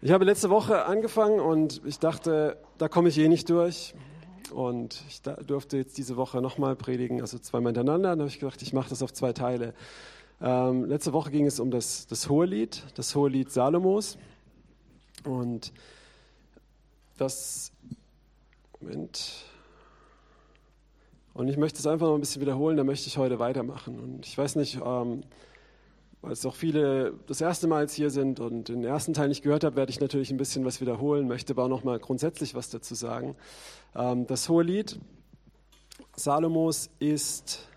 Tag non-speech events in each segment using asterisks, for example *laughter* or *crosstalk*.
Ich habe letzte Woche angefangen und ich dachte, da komme ich eh nicht durch. Und ich durfte jetzt diese Woche nochmal predigen, also zweimal hintereinander. Dann habe ich gedacht, ich mache das auf zwei Teile. Ähm, letzte Woche ging es um das, das Hohelied, das Hohelied Salomos. Und das, Moment. Und ich möchte es einfach noch ein bisschen wiederholen, da möchte ich heute weitermachen. Und ich weiß nicht, ähm, weil es auch viele das erste Mal jetzt hier sind und den ersten Teil nicht gehört habe, werde ich natürlich ein bisschen was wiederholen, möchte aber auch noch mal grundsätzlich was dazu sagen. Ähm, das hohe Lied Salomos ist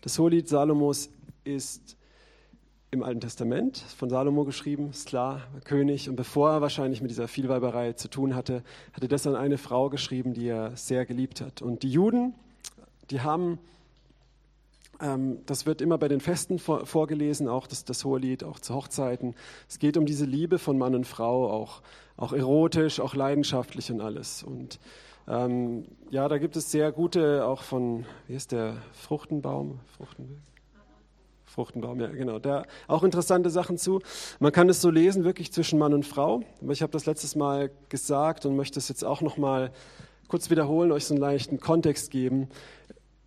das hohe Lied Salomos ist im Alten Testament von Salomo geschrieben, ist klar, König. Und bevor er wahrscheinlich mit dieser Vielweiberei zu tun hatte, hatte das an eine Frau geschrieben, die er sehr geliebt hat. Und die Juden, die haben das wird immer bei den Festen vorgelesen, auch das, das Hohelied, auch zu Hochzeiten. Es geht um diese Liebe von Mann und Frau, auch, auch erotisch, auch leidenschaftlich und alles. Und ähm, ja, da gibt es sehr gute, auch von, wie ist der, Fruchtenbaum? Fruchtenbaum? Fruchtenbaum, ja, genau. Da auch interessante Sachen zu. Man kann es so lesen, wirklich zwischen Mann und Frau. Ich habe das letztes Mal gesagt und möchte es jetzt auch noch mal kurz wiederholen, euch so einen leichten Kontext geben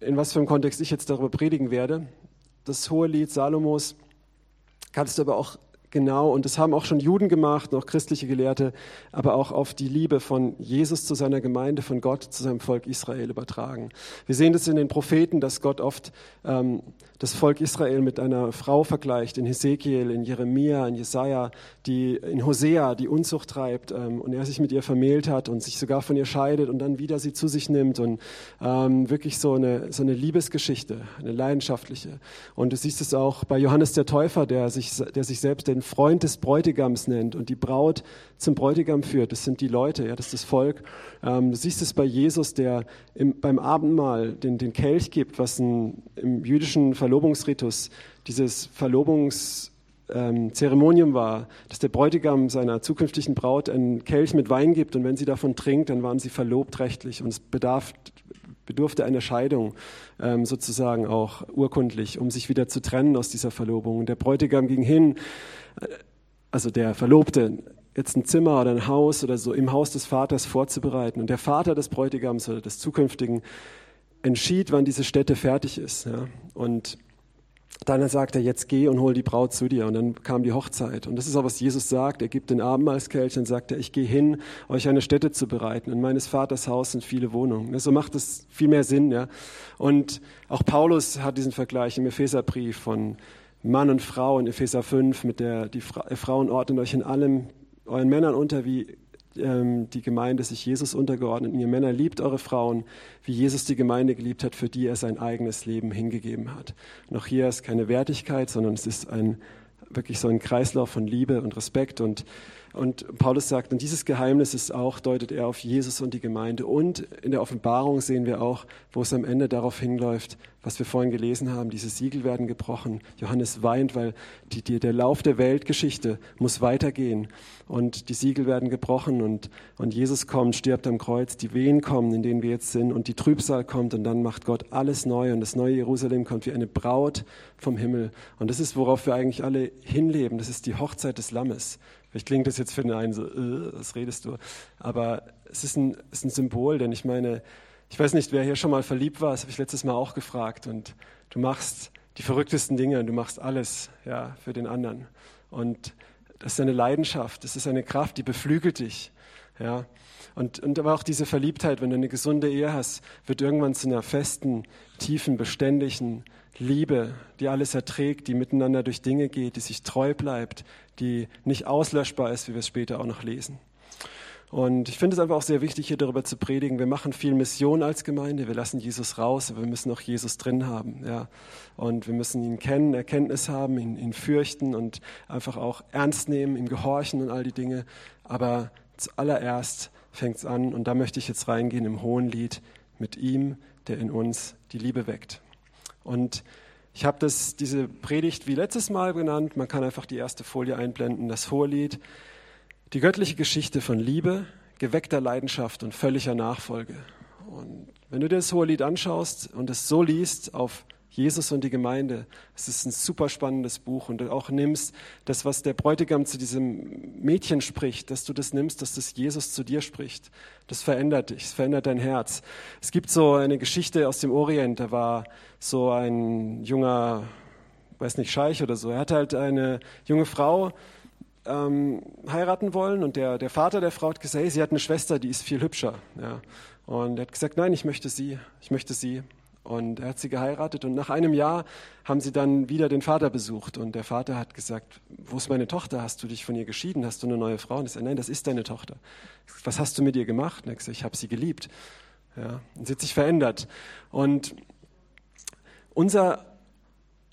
in was für einem Kontext ich jetzt darüber predigen werde. Das hohe Lied Salomos kannst du aber auch genau, und das haben auch schon Juden gemacht, noch christliche Gelehrte, aber auch auf die Liebe von Jesus zu seiner Gemeinde, von Gott zu seinem Volk Israel übertragen. Wir sehen das in den Propheten, dass Gott oft ähm, das Volk Israel mit einer Frau vergleicht, in Hesekiel, in Jeremia, in Jesaja, die in Hosea die Unzucht treibt ähm, und er sich mit ihr vermählt hat und sich sogar von ihr scheidet und dann wieder sie zu sich nimmt und ähm, wirklich so eine, so eine Liebesgeschichte, eine leidenschaftliche. Und du siehst es auch bei Johannes der Täufer, der sich, der sich selbst den Freund des Bräutigams nennt und die Braut zum Bräutigam führt. Das sind die Leute, ja, das ist das Volk. Ähm, du siehst es bei Jesus, der im, beim Abendmahl den, den Kelch gibt, was ein, im jüdischen Verlobungsritus dieses Verlobungszeremonium ähm, war, dass der Bräutigam seiner zukünftigen Braut einen Kelch mit Wein gibt und wenn sie davon trinkt, dann waren sie verlobt rechtlich und es bedarf, bedurfte einer Scheidung ähm, sozusagen auch urkundlich, um sich wieder zu trennen aus dieser Verlobung. Und der Bräutigam ging hin, also der Verlobte, jetzt ein Zimmer oder ein Haus oder so im Haus des Vaters vorzubereiten. Und der Vater des Bräutigams oder des zukünftigen entschied, wann diese Stätte fertig ist. Ja. Und dann sagt er, jetzt geh und hol die Braut zu dir. Und dann kam die Hochzeit. Und das ist auch, was Jesus sagt. Er gibt den Abendmahlskelch und sagt er, ich gehe hin, euch eine Stätte zu bereiten. In meines Vaters Haus sind viele Wohnungen. So macht es viel mehr Sinn. Ja. Und auch Paulus hat diesen Vergleich im Epheserbrief von Mann und Frau in Epheser 5 mit der, die Frauen ordnen euch in allem euren Männern unter, wie ähm, die Gemeinde sich Jesus untergeordnet. Und ihr Männer liebt eure Frauen, wie Jesus die Gemeinde geliebt hat, für die er sein eigenes Leben hingegeben hat. Noch hier ist keine Wertigkeit, sondern es ist ein, wirklich so ein Kreislauf von Liebe und Respekt und und Paulus sagt, und dieses Geheimnis ist auch, deutet er auf Jesus und die Gemeinde. Und in der Offenbarung sehen wir auch, wo es am Ende darauf hinläuft, was wir vorhin gelesen haben, diese Siegel werden gebrochen. Johannes weint, weil die, die, der Lauf der Weltgeschichte muss weitergehen. Und die Siegel werden gebrochen und, und Jesus kommt, stirbt am Kreuz, die Wehen kommen, in denen wir jetzt sind und die Trübsal kommt und dann macht Gott alles neu und das neue Jerusalem kommt wie eine Braut vom Himmel. Und das ist, worauf wir eigentlich alle hinleben. Das ist die Hochzeit des Lammes. Vielleicht klingt das jetzt für den einen so, äh, was redest du? Aber es ist ein, es ist ein Symbol, denn ich meine, ich weiß nicht, wer hier schon mal verliebt war, das habe ich letztes Mal auch gefragt. Und du machst die verrücktesten Dinge, du machst alles ja, für den anderen. Und das ist eine Leidenschaft, das ist eine Kraft, die beflügelt dich. Ja. Und, und aber auch diese Verliebtheit, wenn du eine gesunde Ehe hast, wird irgendwann zu einer festen, tiefen, beständigen Liebe, die alles erträgt, die miteinander durch Dinge geht, die sich treu bleibt, die nicht auslöschbar ist, wie wir es später auch noch lesen. Und ich finde es einfach auch sehr wichtig, hier darüber zu predigen. Wir machen viel Mission als Gemeinde. Wir lassen Jesus raus, aber wir müssen auch Jesus drin haben. Ja. Und wir müssen ihn kennen, Erkenntnis haben, ihn, ihn fürchten und einfach auch ernst nehmen, ihm gehorchen und all die Dinge. Aber zuallererst fängt es an, und da möchte ich jetzt reingehen im hohen Lied mit ihm, der in uns die Liebe weckt. Und ich habe diese Predigt wie letztes Mal genannt. Man kann einfach die erste Folie einblenden, das Vorlied. Die göttliche Geschichte von Liebe, geweckter Leidenschaft und völliger Nachfolge. Und wenn du dir das Hohelied anschaust und es so liest auf Jesus und die Gemeinde. Es ist ein super spannendes Buch und du auch nimmst das, was der Bräutigam zu diesem Mädchen spricht, dass du das nimmst, dass das Jesus zu dir spricht. Das verändert dich, es verändert dein Herz. Es gibt so eine Geschichte aus dem Orient, da war so ein junger, weiß nicht, Scheich oder so. Er hatte halt eine junge Frau, ähm, heiraten wollen und der, der Vater der Frau hat gesagt, hey, sie hat eine Schwester, die ist viel hübscher. Ja. Und er hat gesagt, nein, ich möchte sie, ich möchte sie. Und er hat sie geheiratet und nach einem Jahr haben sie dann wieder den Vater besucht. Und der Vater hat gesagt, wo ist meine Tochter? Hast du dich von ihr geschieden? Hast du eine neue Frau? Und ich sagte, nein, das ist deine Tochter. Was hast du mit ihr gemacht? Und er gesagt, ich habe sie geliebt. Ja, und sie hat sich verändert. Und unser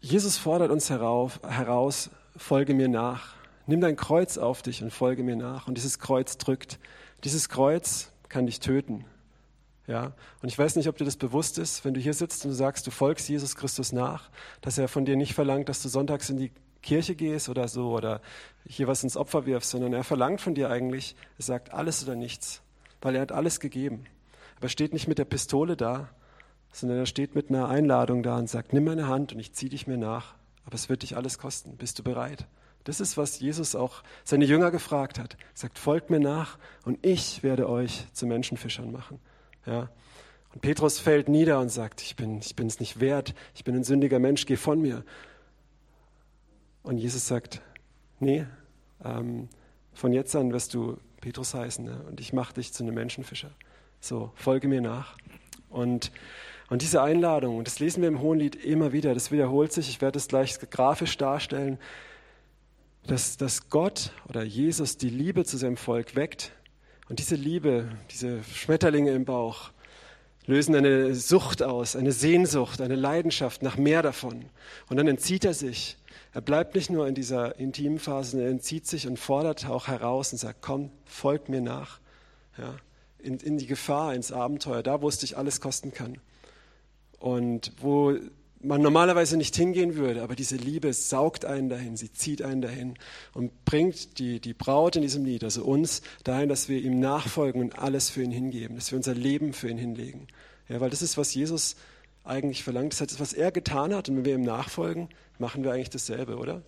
Jesus fordert uns herauf, heraus, folge mir nach. Nimm dein Kreuz auf dich und folge mir nach. Und dieses Kreuz drückt. Dieses Kreuz kann dich töten. Ja, und ich weiß nicht, ob dir das bewusst ist, wenn du hier sitzt und du sagst, du folgst Jesus Christus nach, dass er von dir nicht verlangt, dass du sonntags in die Kirche gehst oder so oder hier was ins Opfer wirfst, sondern er verlangt von dir eigentlich, er sagt alles oder nichts, weil er hat alles gegeben. Aber er steht nicht mit der Pistole da, sondern er steht mit einer Einladung da und sagt, nimm meine Hand und ich ziehe dich mir nach, aber es wird dich alles kosten. Bist du bereit? Das ist, was Jesus auch seine Jünger gefragt hat. Er sagt, folgt mir nach und ich werde euch zu Menschenfischern machen. Ja. Und Petrus fällt nieder und sagt, ich bin, ich es nicht wert, ich bin ein sündiger Mensch, geh von mir. Und Jesus sagt, nee, ähm, von jetzt an wirst du Petrus heißen ne? und ich mache dich zu einem Menschenfischer. So, folge mir nach. Und, und diese Einladung, und das lesen wir im Hohenlied immer wieder, das wiederholt sich, ich werde es gleich grafisch darstellen, dass, dass Gott oder Jesus die Liebe zu seinem Volk weckt und diese Liebe, diese Schmetterlinge im Bauch, lösen eine Sucht aus, eine Sehnsucht, eine Leidenschaft nach mehr davon. Und dann entzieht er sich. Er bleibt nicht nur in dieser intimen Phase, er entzieht sich und fordert auch heraus und sagt, komm, folgt mir nach. Ja, in, in die Gefahr, ins Abenteuer, da wo es dich alles kosten kann. Und wo man normalerweise nicht hingehen würde, aber diese Liebe saugt einen dahin, sie zieht einen dahin und bringt die, die Braut in diesem Lied, also uns, dahin, dass wir ihm nachfolgen und alles für ihn hingeben, dass wir unser Leben für ihn hinlegen. Ja, weil das ist, was Jesus eigentlich verlangt. Das ist, was er getan hat und wenn wir ihm nachfolgen, machen wir eigentlich dasselbe, oder?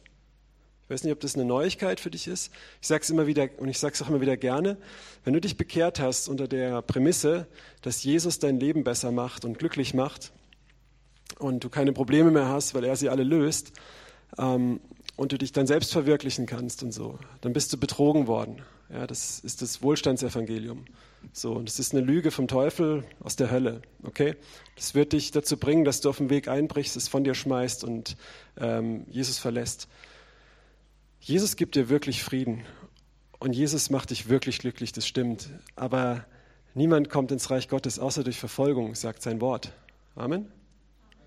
Ich weiß nicht, ob das eine Neuigkeit für dich ist. Ich sage es immer wieder und ich sage es auch immer wieder gerne. Wenn du dich bekehrt hast unter der Prämisse, dass Jesus dein Leben besser macht und glücklich macht, und du keine Probleme mehr hast, weil er sie alle löst ähm, und du dich dann selbst verwirklichen kannst und so, dann bist du betrogen worden. Ja, das ist das Wohlstandsevangelium. So, und das ist eine Lüge vom Teufel aus der Hölle. Okay, das wird dich dazu bringen, dass du auf den Weg einbrichst, es von dir schmeißt und ähm, Jesus verlässt. Jesus gibt dir wirklich Frieden und Jesus macht dich wirklich glücklich. Das stimmt. Aber niemand kommt ins Reich Gottes außer durch Verfolgung, sagt sein Wort. Amen.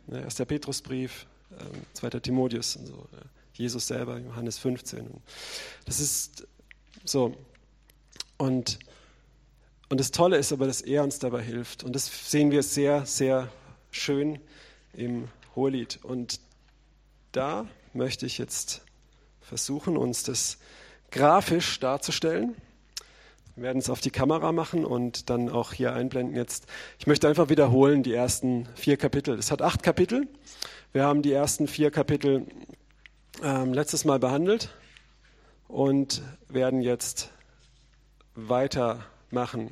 Ne, erst der Petrusbrief, ähm, zweiter Timotheus und so. Jesus selber, Johannes 15. Das ist so. Und, und das Tolle ist aber, dass er uns dabei hilft. Und das sehen wir sehr, sehr schön im Hohelied. Und da möchte ich jetzt versuchen, uns das grafisch darzustellen. Wir werden es auf die Kamera machen und dann auch hier einblenden jetzt. Ich möchte einfach wiederholen die ersten vier Kapitel. Es hat acht Kapitel. Wir haben die ersten vier Kapitel ähm, letztes Mal behandelt und werden jetzt weitermachen.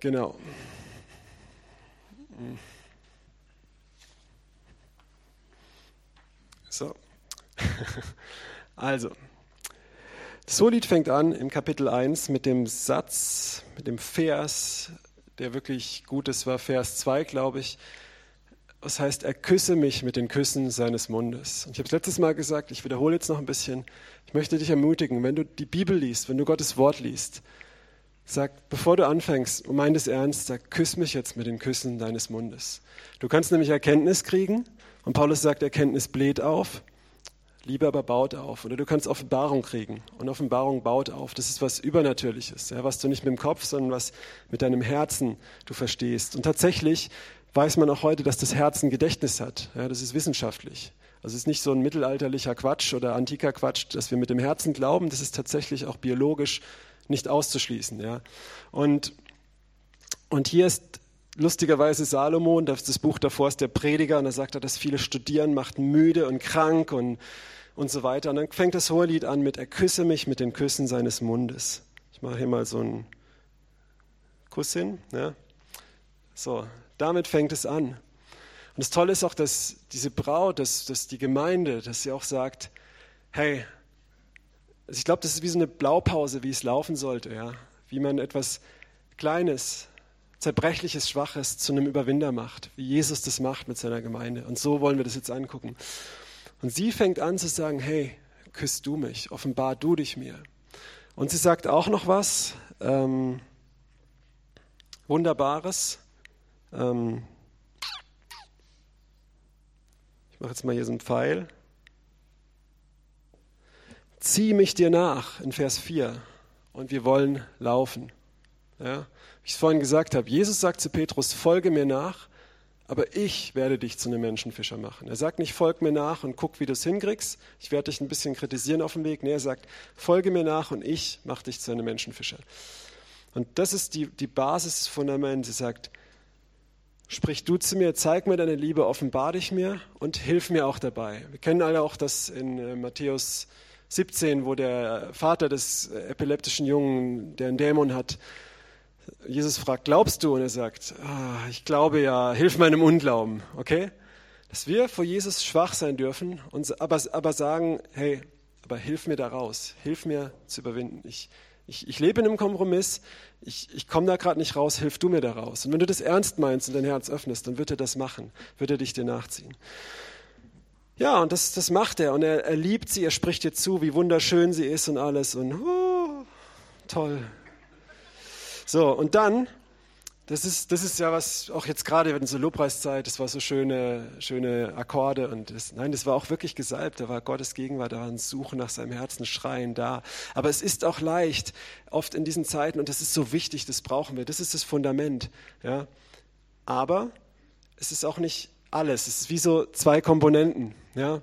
Genau. So. *laughs* Also. Das Lied fängt an im Kapitel 1 mit dem Satz, mit dem Vers, der wirklich gut ist, war Vers 2, glaube ich. Das heißt, er küsse mich mit den Küssen seines Mundes. Und ich habe es letztes Mal gesagt, ich wiederhole jetzt noch ein bisschen. Ich möchte dich ermutigen, wenn du die Bibel liest, wenn du Gottes Wort liest, sag, bevor du anfängst, und meint es ernst, sag, küss mich jetzt mit den Küssen deines Mundes. Du kannst nämlich Erkenntnis kriegen. Und Paulus sagt, Erkenntnis bläht auf. Liebe aber baut auf. Oder du kannst Offenbarung kriegen. Und Offenbarung baut auf. Das ist was Übernatürliches, ja, was du nicht mit dem Kopf, sondern was mit deinem Herzen du verstehst. Und tatsächlich weiß man auch heute, dass das Herz ein Gedächtnis hat. Ja, das ist wissenschaftlich. Also es ist nicht so ein mittelalterlicher Quatsch oder antiker Quatsch, dass wir mit dem Herzen glauben. Das ist tatsächlich auch biologisch nicht auszuschließen. Ja. Und, und hier ist lustigerweise Salomon, das, das Buch davor ist der Prediger und da sagt er, dass viele studieren macht müde und krank und, und so weiter. Und dann fängt das Hohelied an mit, er küsse mich mit den Küssen seines Mundes. Ich mache hier mal so einen Kuss hin. Ja. So, damit fängt es an. Und das Tolle ist auch, dass diese Braut, dass, dass die Gemeinde, dass sie auch sagt, hey, also ich glaube, das ist wie so eine Blaupause, wie es laufen sollte, ja. Wie man etwas Kleines, Zerbrechliches, Schwaches zu einem Überwinder macht, wie Jesus das macht mit seiner Gemeinde. Und so wollen wir das jetzt angucken. Und sie fängt an zu sagen, hey, küsst du mich, offenbar du dich mir. Und sie sagt auch noch was ähm, Wunderbares. Ähm, mache jetzt mal hier so einen Pfeil. Zieh mich dir nach in Vers 4 und wir wollen laufen. Ja, wie ich es vorhin gesagt habe, Jesus sagt zu Petrus, folge mir nach, aber ich werde dich zu einem Menschenfischer machen. Er sagt nicht, folg mir nach und guck, wie du es hinkriegst. Ich werde dich ein bisschen kritisieren auf dem Weg. Nee, er sagt, folge mir nach und ich mache dich zu einem Menschenfischer. Und das ist die, die Basis, das Fundament. Sie sagt, Sprich du zu mir, zeig mir deine Liebe, offenbar dich mir und hilf mir auch dabei. Wir kennen alle auch das in äh, Matthäus 17, wo der Vater des epileptischen Jungen, der einen Dämon hat, Jesus fragt, glaubst du? Und er sagt, ah, ich glaube ja, hilf meinem Unglauben, okay? Dass wir vor Jesus schwach sein dürfen, und, aber, aber sagen, hey, aber hilf mir da raus, hilf mir zu überwinden. Ich, ich, ich lebe in einem Kompromiss, ich, ich komme da gerade nicht raus, hilf du mir da raus. Und wenn du das ernst meinst und dein Herz öffnest, dann wird er das machen, wird er dich dir nachziehen. Ja, und das, das macht er und er, er liebt sie, er spricht ihr zu, wie wunderschön sie ist und alles und oh, toll. So, und dann das ist, das ist ja was, auch jetzt gerade in so Lobpreiszeit, das war so schöne, schöne Akkorde und das, nein, das war auch wirklich gesalbt, da war Gottes Gegenwart, da war ein Suchen nach seinem Herzen, Schreien da. Aber es ist auch leicht, oft in diesen Zeiten, und das ist so wichtig, das brauchen wir, das ist das Fundament, ja. Aber es ist auch nicht alles, es ist wie so zwei Komponenten, ja.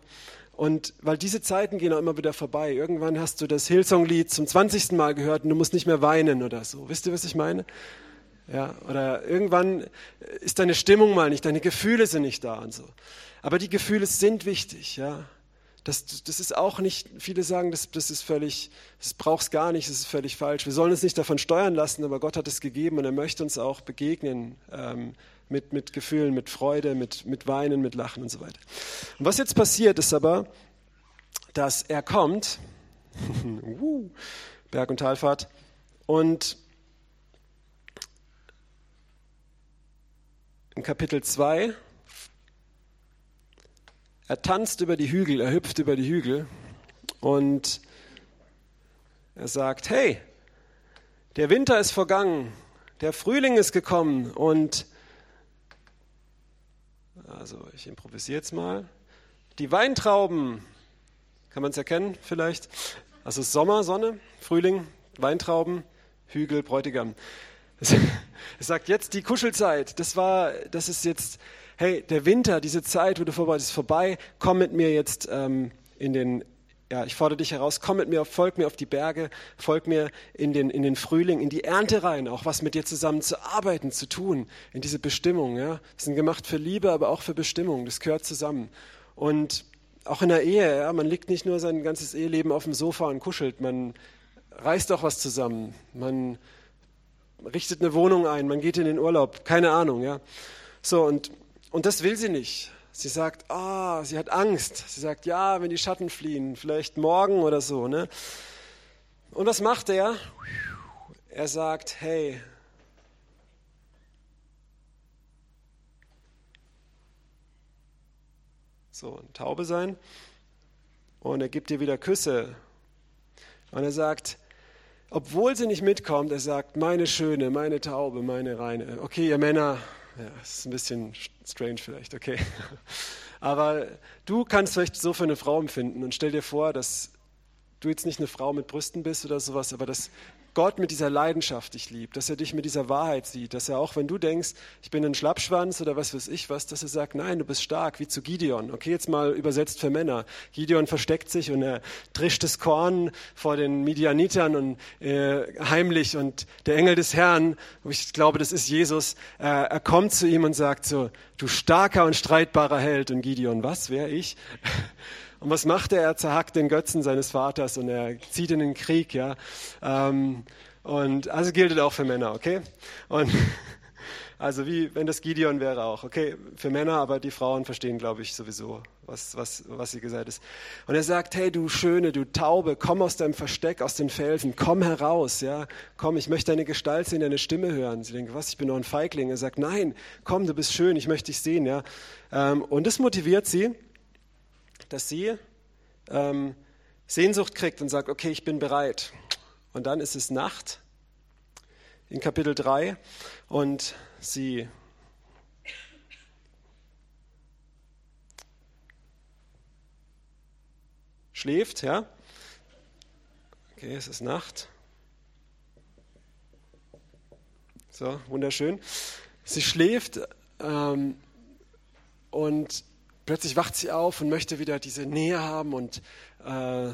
Und weil diese Zeiten gehen auch immer wieder vorbei. Irgendwann hast du das Hillsong-Lied zum 20. Mal gehört und du musst nicht mehr weinen oder so. Wisst ihr, was ich meine? Ja, oder irgendwann ist deine Stimmung mal nicht, deine Gefühle sind nicht da und so. Aber die Gefühle sind wichtig, ja. Das, das ist auch nicht, viele sagen, das, das ist völlig, das brauchst gar nicht, das ist völlig falsch. Wir sollen uns nicht davon steuern lassen, aber Gott hat es gegeben und er möchte uns auch begegnen ähm, mit, mit Gefühlen, mit Freude, mit, mit Weinen, mit Lachen und so weiter. Und was jetzt passiert ist aber, dass er kommt, *laughs* Berg- und Talfahrt, und in Kapitel 2. Er tanzt über die Hügel, er hüpft über die Hügel und er sagt, hey, der Winter ist vergangen, der Frühling ist gekommen und, also ich improvisiere jetzt mal, die Weintrauben, kann man es erkennen vielleicht? Also Sommer, Sonne, Frühling, Weintrauben, Hügel, Bräutigam. *laughs* Es sagt jetzt die Kuschelzeit. Das war, das ist jetzt, hey, der Winter, diese Zeit, wo du vorbereitest, ist vorbei. Komm mit mir jetzt ähm, in den, ja, ich fordere dich heraus, komm mit mir, folg mir auf die Berge, folg mir in den, in den Frühling, in die Ernte rein, auch was mit dir zusammen zu arbeiten, zu tun, in diese Bestimmung. Ja, das sind gemacht für Liebe, aber auch für Bestimmung. Das gehört zusammen. Und auch in der Ehe, ja, man liegt nicht nur sein ganzes Eheleben auf dem Sofa und kuschelt, man reißt auch was zusammen. Man richtet eine Wohnung ein, man geht in den Urlaub, keine Ahnung, ja. So, und, und das will sie nicht. Sie sagt, ah, sie hat Angst. Sie sagt, ja, wenn die Schatten fliehen, vielleicht morgen oder so, ne? Und was macht er? Er sagt, hey, so, ein Taube sein. Und er gibt dir wieder Küsse. Und er sagt, obwohl sie nicht mitkommt, er sagt, meine Schöne, meine Taube, meine Reine. Okay, ihr Männer, ja, ist ein bisschen strange vielleicht, okay. *laughs* Aber du kannst vielleicht so für eine Frau empfinden und stell dir vor, dass du jetzt nicht eine Frau mit Brüsten bist oder sowas, aber dass Gott mit dieser Leidenschaft dich liebt, dass er dich mit dieser Wahrheit sieht, dass er auch, wenn du denkst, ich bin ein Schlappschwanz oder was weiß ich was, dass er sagt, nein, du bist stark, wie zu Gideon. Okay, jetzt mal übersetzt für Männer. Gideon versteckt sich und er trischt das Korn vor den Midianitern und äh, heimlich und der Engel des Herrn, ich glaube, das ist Jesus, äh, er kommt zu ihm und sagt so, du starker und streitbarer Held. Und Gideon, was, wer ich? Und was macht er? Er zerhackt den Götzen seines Vaters und er zieht in den Krieg, ja. Ähm, und also gilt es auch für Männer, okay? Und *laughs* also wie wenn das Gideon wäre auch, okay, für Männer, aber die Frauen verstehen, glaube ich, sowieso, was, was, was sie gesagt ist. Und er sagt, hey, du Schöne, du Taube, komm aus deinem Versteck, aus den Felsen, komm heraus, ja, komm, ich möchte deine Gestalt sehen, deine Stimme hören. Sie denken, was, ich bin noch ein Feigling. Er sagt, nein, komm, du bist schön, ich möchte dich sehen, ja. Ähm, und das motiviert sie, dass sie ähm, Sehnsucht kriegt und sagt, okay, ich bin bereit. Und dann ist es Nacht in Kapitel 3 und sie schläft, ja. Okay, es ist Nacht. So, wunderschön. Sie schläft ähm, und plötzlich wacht sie auf und möchte wieder diese Nähe haben und äh,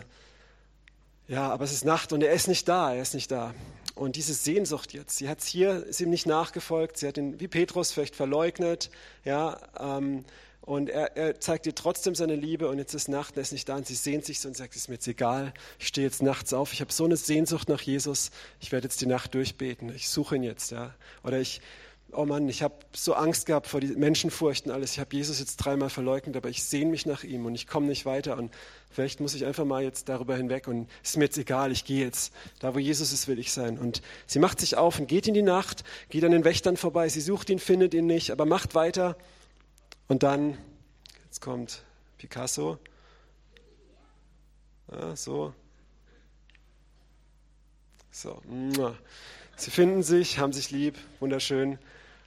ja, aber es ist Nacht und er ist nicht da, er ist nicht da. Und diese Sehnsucht jetzt, sie hat es hier, ist ihm nicht nachgefolgt, sie hat ihn wie Petrus vielleicht verleugnet, ja, ähm, und er, er, zeigt ihr trotzdem seine Liebe und jetzt ist Nacht, er ist nicht da und sie sehnt sich so und sagt, es ist mir jetzt egal, ich stehe jetzt nachts auf, ich habe so eine Sehnsucht nach Jesus, ich werde jetzt die Nacht durchbeten, ich suche ihn jetzt, ja. Oder ich, oh Mann, ich habe so Angst gehabt vor den Menschenfurchten alles. Ich habe Jesus jetzt dreimal verleugnet, aber ich sehne mich nach ihm und ich komme nicht weiter. Und vielleicht muss ich einfach mal jetzt darüber hinweg und es ist mir jetzt egal, ich gehe jetzt. Da, wo Jesus ist, will ich sein. Und sie macht sich auf und geht in die Nacht, geht an den Wächtern vorbei. Sie sucht ihn, findet ihn nicht, aber macht weiter. Und dann, jetzt kommt Picasso. Ja, so. So. Sie finden sich, haben sich lieb, wunderschön.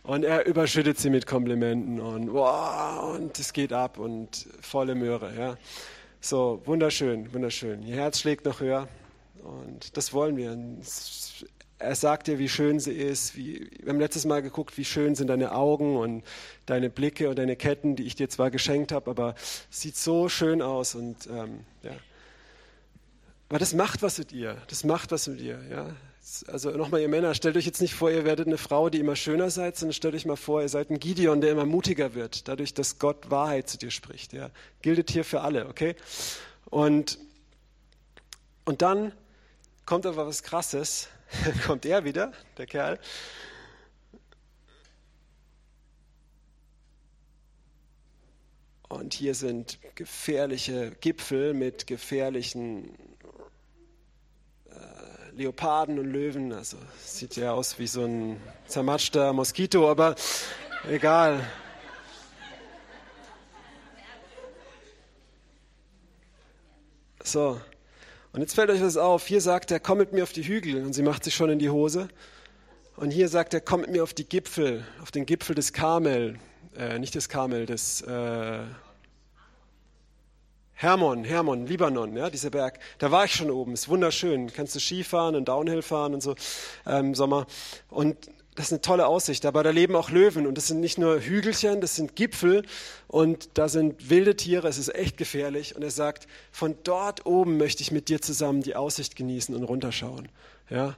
Und er überschüttet sie mit Komplimenten und wow, und es geht ab und volle Möhre. Ja. So, wunderschön, wunderschön. Ihr Herz schlägt noch höher und das wollen wir. Er sagt dir, wie schön sie ist. Wie, wir haben letztes Mal geguckt, wie schön sind deine Augen und deine Blicke und deine Ketten, die ich dir zwar geschenkt habe, aber sieht so schön aus und ähm, ja. Aber das macht was mit ihr. Das macht was mit ihr. Ja also nochmal ihr Männer, stellt euch jetzt nicht vor, ihr werdet eine Frau, die immer schöner seid, sondern stellt euch mal vor, ihr seid ein Gideon, der immer mutiger wird, dadurch, dass Gott Wahrheit zu dir spricht. Ja. Giltet hier für alle, okay? Und, und dann kommt aber was Krasses, *laughs* kommt er wieder, der Kerl. Und hier sind gefährliche Gipfel mit gefährlichen Leoparden und Löwen. Also sieht ja aus wie so ein zermatschter Moskito, aber egal. So, und jetzt fällt euch was auf. Hier sagt er, komm mit mir auf die Hügel. Und sie macht sich schon in die Hose. Und hier sagt er, komm mit mir auf die Gipfel, auf den Gipfel des Karmel. Äh, nicht des Karmel, des... Äh, Hermon, Hermon, Libanon, ja, dieser Berg. Da war ich schon oben, ist wunderschön. Kannst du Skifahren und Downhill fahren und so ähm, im Sommer. Und das ist eine tolle Aussicht. Aber da leben auch Löwen und das sind nicht nur Hügelchen, das sind Gipfel und da sind wilde Tiere. Es ist echt gefährlich. Und er sagt, von dort oben möchte ich mit dir zusammen die Aussicht genießen und runterschauen. Ja,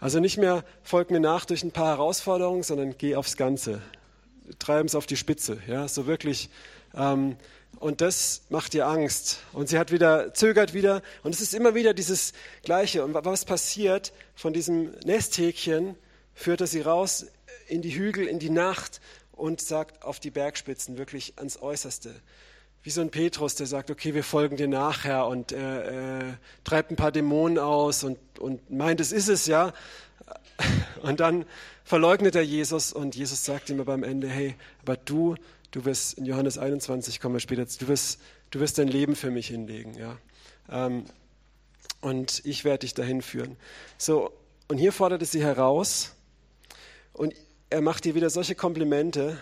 also nicht mehr folg mir nach durch ein paar Herausforderungen, sondern geh aufs Ganze. Treiben es auf die Spitze. Ja, so wirklich. Ähm, und das macht ihr Angst. Und sie hat wieder, zögert wieder. Und es ist immer wieder dieses Gleiche. Und was passiert? Von diesem Nesthäkchen führt er sie raus in die Hügel, in die Nacht und sagt auf die Bergspitzen, wirklich ans Äußerste. Wie so ein Petrus, der sagt, okay, wir folgen dir nachher und er äh, treibt ein paar Dämonen aus und, und meint, es ist es, ja. Und dann verleugnet er Jesus und Jesus sagt ihm aber am Ende, hey, aber du du wirst, in Johannes 21 kommen wir später, du wirst, du wirst dein Leben für mich hinlegen. Ja? Ähm, und ich werde dich dahin führen. So, und hier fordert es sie heraus und er macht ihr wieder solche Komplimente,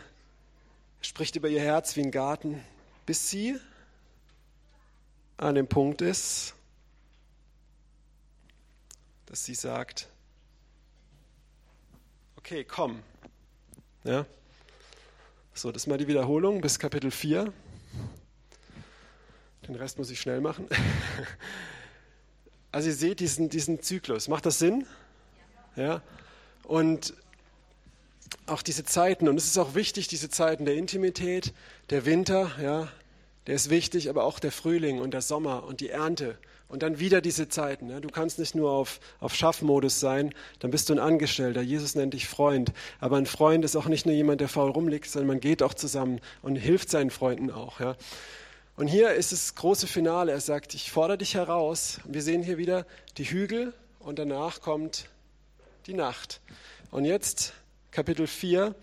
spricht über ihr Herz wie ein Garten, bis sie an dem Punkt ist, dass sie sagt, okay, komm. Ja. So, das ist mal die Wiederholung bis Kapitel 4. Den Rest muss ich schnell machen. *laughs* Also ihr seht diesen, diesen Zyklus. Macht das Sinn? Ja. Und auch diese Zeiten, und es ist auch wichtig, diese Zeiten der Intimität, der Winter, ja, der ist wichtig, aber auch der Frühling und der Sommer und die Ernte. Und dann wieder diese Zeiten. Ja. Du kannst nicht nur auf, auf Schaffmodus sein, dann bist du ein Angestellter. Jesus nennt dich Freund. Aber ein Freund ist auch nicht nur jemand, der faul rumliegt, sondern man geht auch zusammen und hilft seinen Freunden auch. Ja. Und hier ist das große Finale. Er sagt, ich fordere dich heraus. Wir sehen hier wieder die Hügel und danach kommt die Nacht. Und jetzt, Kapitel 4,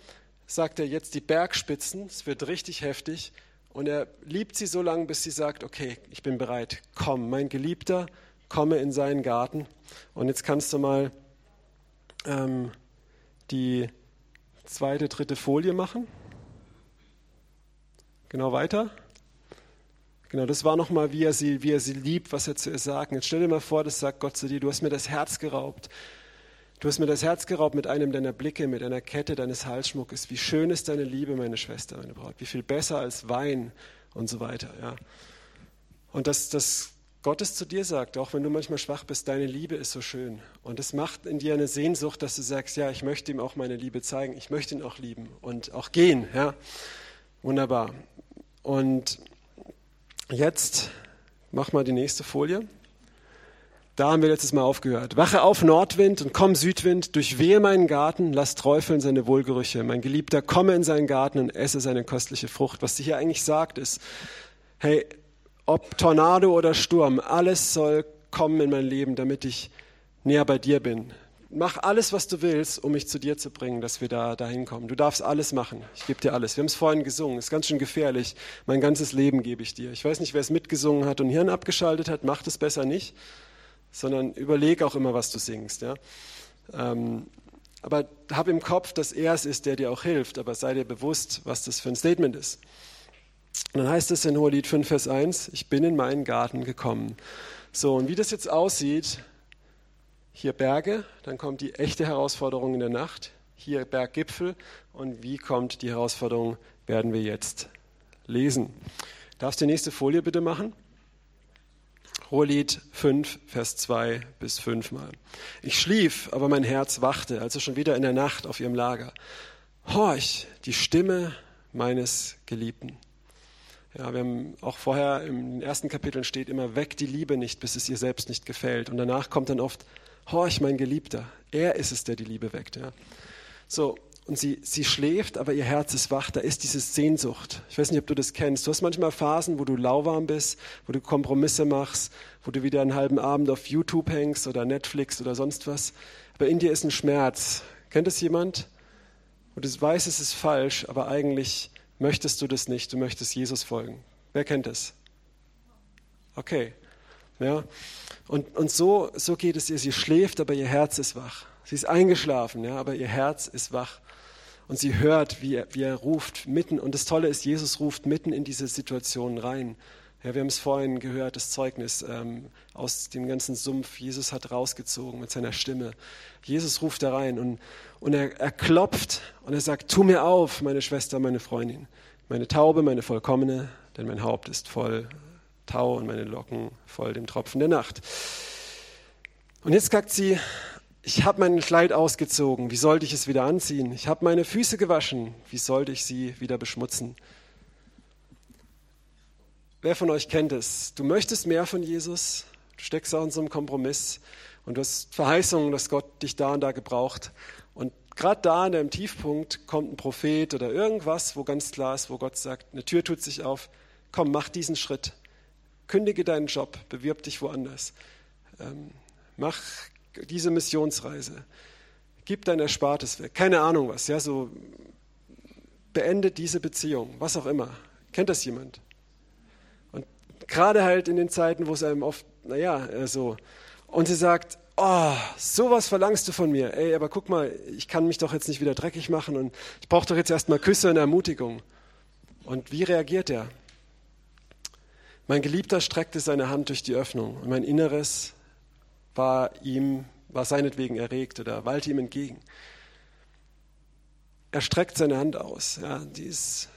sagt er jetzt die Bergspitzen. Es wird richtig heftig. Und er liebt sie so lange, bis sie sagt, okay, ich bin bereit. Komm, mein Geliebter, komme in seinen Garten. Und jetzt kannst du mal ähm, die zweite, dritte Folie machen. Genau weiter. Genau, das war nochmal, wie wie er sie liebt, was er zu ihr sagt. Jetzt stell dir mal vor, das sagt Gott zu dir, du hast mir das Herz geraubt. Du hast mir das Herz geraubt mit einem deiner Blicke, mit einer Kette deines Halsschmuckes. Wie schön ist deine Liebe, meine Schwester, meine Braut. Wie viel besser als Wein und so weiter. Ja. Und dass, dass Gott es zu dir sagt, auch wenn du manchmal schwach bist, deine Liebe ist so schön. Und es macht in dir eine Sehnsucht, dass du sagst, ja, ich möchte ihm auch meine Liebe zeigen. Ich möchte ihn auch lieben und auch gehen. Ja. Wunderbar. Und Jetzt mach mal die nächste Folie. Da haben wir letztes Mal aufgehört. Wache auf, Nordwind, und komm, Südwind, durchwehe meinen Garten, lass träufeln seine Wohlgerüche. Mein Geliebter, komme in seinen Garten und esse seine köstliche Frucht. Was sie hier eigentlich sagt, ist, hey, ob Tornado oder Sturm, alles soll kommen in mein Leben, damit ich näher bei dir bin mach alles, was du willst, um mich zu dir zu bringen, dass wir da dahin kommen. Du darfst alles machen. Ich gebe dir alles. Wir haben es vorhin gesungen. Es ist ganz schön gefährlich. Mein ganzes Leben gebe ich dir. Ich weiß nicht, wer es mitgesungen hat und Hirn abgeschaltet hat. Macht es besser nicht, sondern überleg auch immer, was du singst. Ja? Ähm, aber hab im Kopf, dass er es ist, der dir auch hilft. Aber sei dir bewusst, was das für ein Statement ist. Und dann heißt es in Hohelied 5, Vers 1, ich bin in meinen Garten gekommen. So, und wie das jetzt aussieht, hier Berge, dann kommt die echte Herausforderung in der Nacht, hier Berggipfel und wie kommt die Herausforderung, werden wir jetzt lesen. Darfst du die nächste Folie bitte machen? Hohelied 5, Vers 2 bis 5 mal. Ich schlief, aber mein Herz wachte, also schon wieder in der Nacht auf ihrem Lager. Horch, die Stimme meines Geliebten. Ja, wir haben auch vorher im ersten Kapitel steht immer, weg die Liebe nicht, bis es ihr selbst nicht gefällt. Und danach kommt dann oft, horch, mein Geliebter, er ist es, der die Liebe weckt. Ja. So, und sie, sie schläft, aber ihr Herz ist wach, da ist diese Sehnsucht. Ich weiß nicht, ob du das kennst. Du hast manchmal Phasen, wo du lauwarm bist, wo du Kompromisse machst, wo du wieder einen halben Abend auf YouTube hängst oder Netflix oder sonst was. Aber in dir ist ein Schmerz. Kennt es jemand? Und du weißt, es ist falsch, aber eigentlich möchtest du das nicht. Du möchtest Jesus folgen. Wer kennt es? Okay. Ja. Und, und so, so geht es ihr. Sie schläft, aber ihr Herz ist wach. Sie ist eingeschlafen, ja, aber ihr Herz ist wach. Und sie hört, wie er, wie er ruft mitten. Und das Tolle ist, Jesus ruft mitten in diese Situation rein. Ja, wir haben es vorhin gehört, das Zeugnis ähm, aus dem ganzen Sumpf. Jesus hat rausgezogen mit seiner Stimme. Jesus ruft da rein und, und er, er klopft und er sagt, tu mir auf, meine Schwester, meine Freundin, meine Taube, meine Vollkommene, denn mein Haupt ist voll Tau und meine Locken voll dem Tropfen der Nacht. Und jetzt sagt sie, ich habe mein Kleid ausgezogen, wie sollte ich es wieder anziehen? Ich habe meine Füße gewaschen, wie sollte ich sie wieder beschmutzen? Wer von euch kennt es? Du möchtest mehr von Jesus, du steckst auch in so einem Kompromiss und du hast Verheißungen, dass Gott dich da und da gebraucht. Und gerade da in deinem Tiefpunkt kommt ein Prophet oder irgendwas, wo ganz klar ist, wo Gott sagt, eine Tür tut sich auf, komm, mach diesen Schritt. Kündige deinen Job, bewirb dich woanders. Ähm, mach diese Missionsreise. Gib dein Erspartes weg. Keine Ahnung was. Ja, so beende diese Beziehung, was auch immer. Kennt das jemand? Und gerade halt in den Zeiten, wo es einem oft, naja, äh, so. Und sie sagt, oh, sowas verlangst du von mir. Ey, aber guck mal, ich kann mich doch jetzt nicht wieder dreckig machen und ich brauche doch jetzt erstmal Küsse und Ermutigung. Und wie reagiert er? Mein Geliebter streckte seine Hand durch die Öffnung und mein Inneres war ihm, war seinetwegen erregt oder wallte ihm entgegen. er streckt seine Hand aus. Ja, die ist,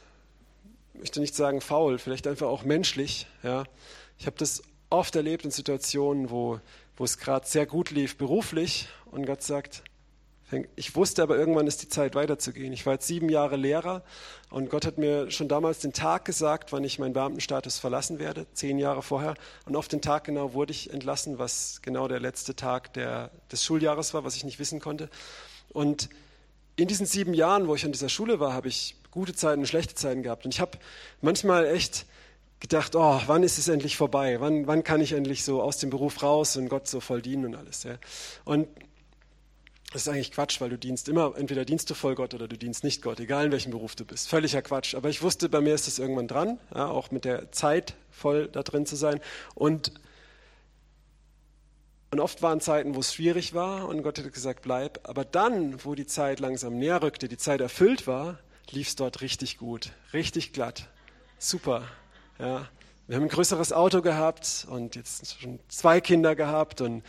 möchte nicht sagen faul, vielleicht einfach auch menschlich. Ja. Ich habe das oft erlebt in Situationen, wo, wo es gerade sehr gut lief beruflich und Gott sagt, ich wusste aber irgendwann ist die Zeit weiterzugehen. Ich war jetzt sieben Jahre Lehrer und Gott hat mir schon damals den Tag gesagt, wann ich meinen Beamtenstatus verlassen werde, zehn Jahre vorher. Und auf den Tag genau wurde ich entlassen, was genau der letzte Tag der, des Schuljahres war, was ich nicht wissen konnte. Und in diesen sieben Jahren, wo ich an dieser Schule war, habe ich gute Zeiten und schlechte Zeiten gehabt. Und ich habe manchmal echt gedacht, oh, wann ist es endlich vorbei? Wann, wann kann ich endlich so aus dem Beruf raus und Gott so voll dienen und alles. Ja? Und das ist eigentlich Quatsch, weil du dienst immer, entweder dienst du voll Gott oder du dienst nicht Gott, egal in welchem Beruf du bist. Völliger Quatsch. Aber ich wusste, bei mir ist das irgendwann dran, ja, auch mit der Zeit voll da drin zu sein. Und, und oft waren Zeiten, wo es schwierig war und Gott hätte gesagt, bleib. Aber dann, wo die Zeit langsam näher rückte, die Zeit erfüllt war, lief es dort richtig gut, richtig glatt. Super. Ja. Wir haben ein größeres Auto gehabt und jetzt schon zwei Kinder gehabt und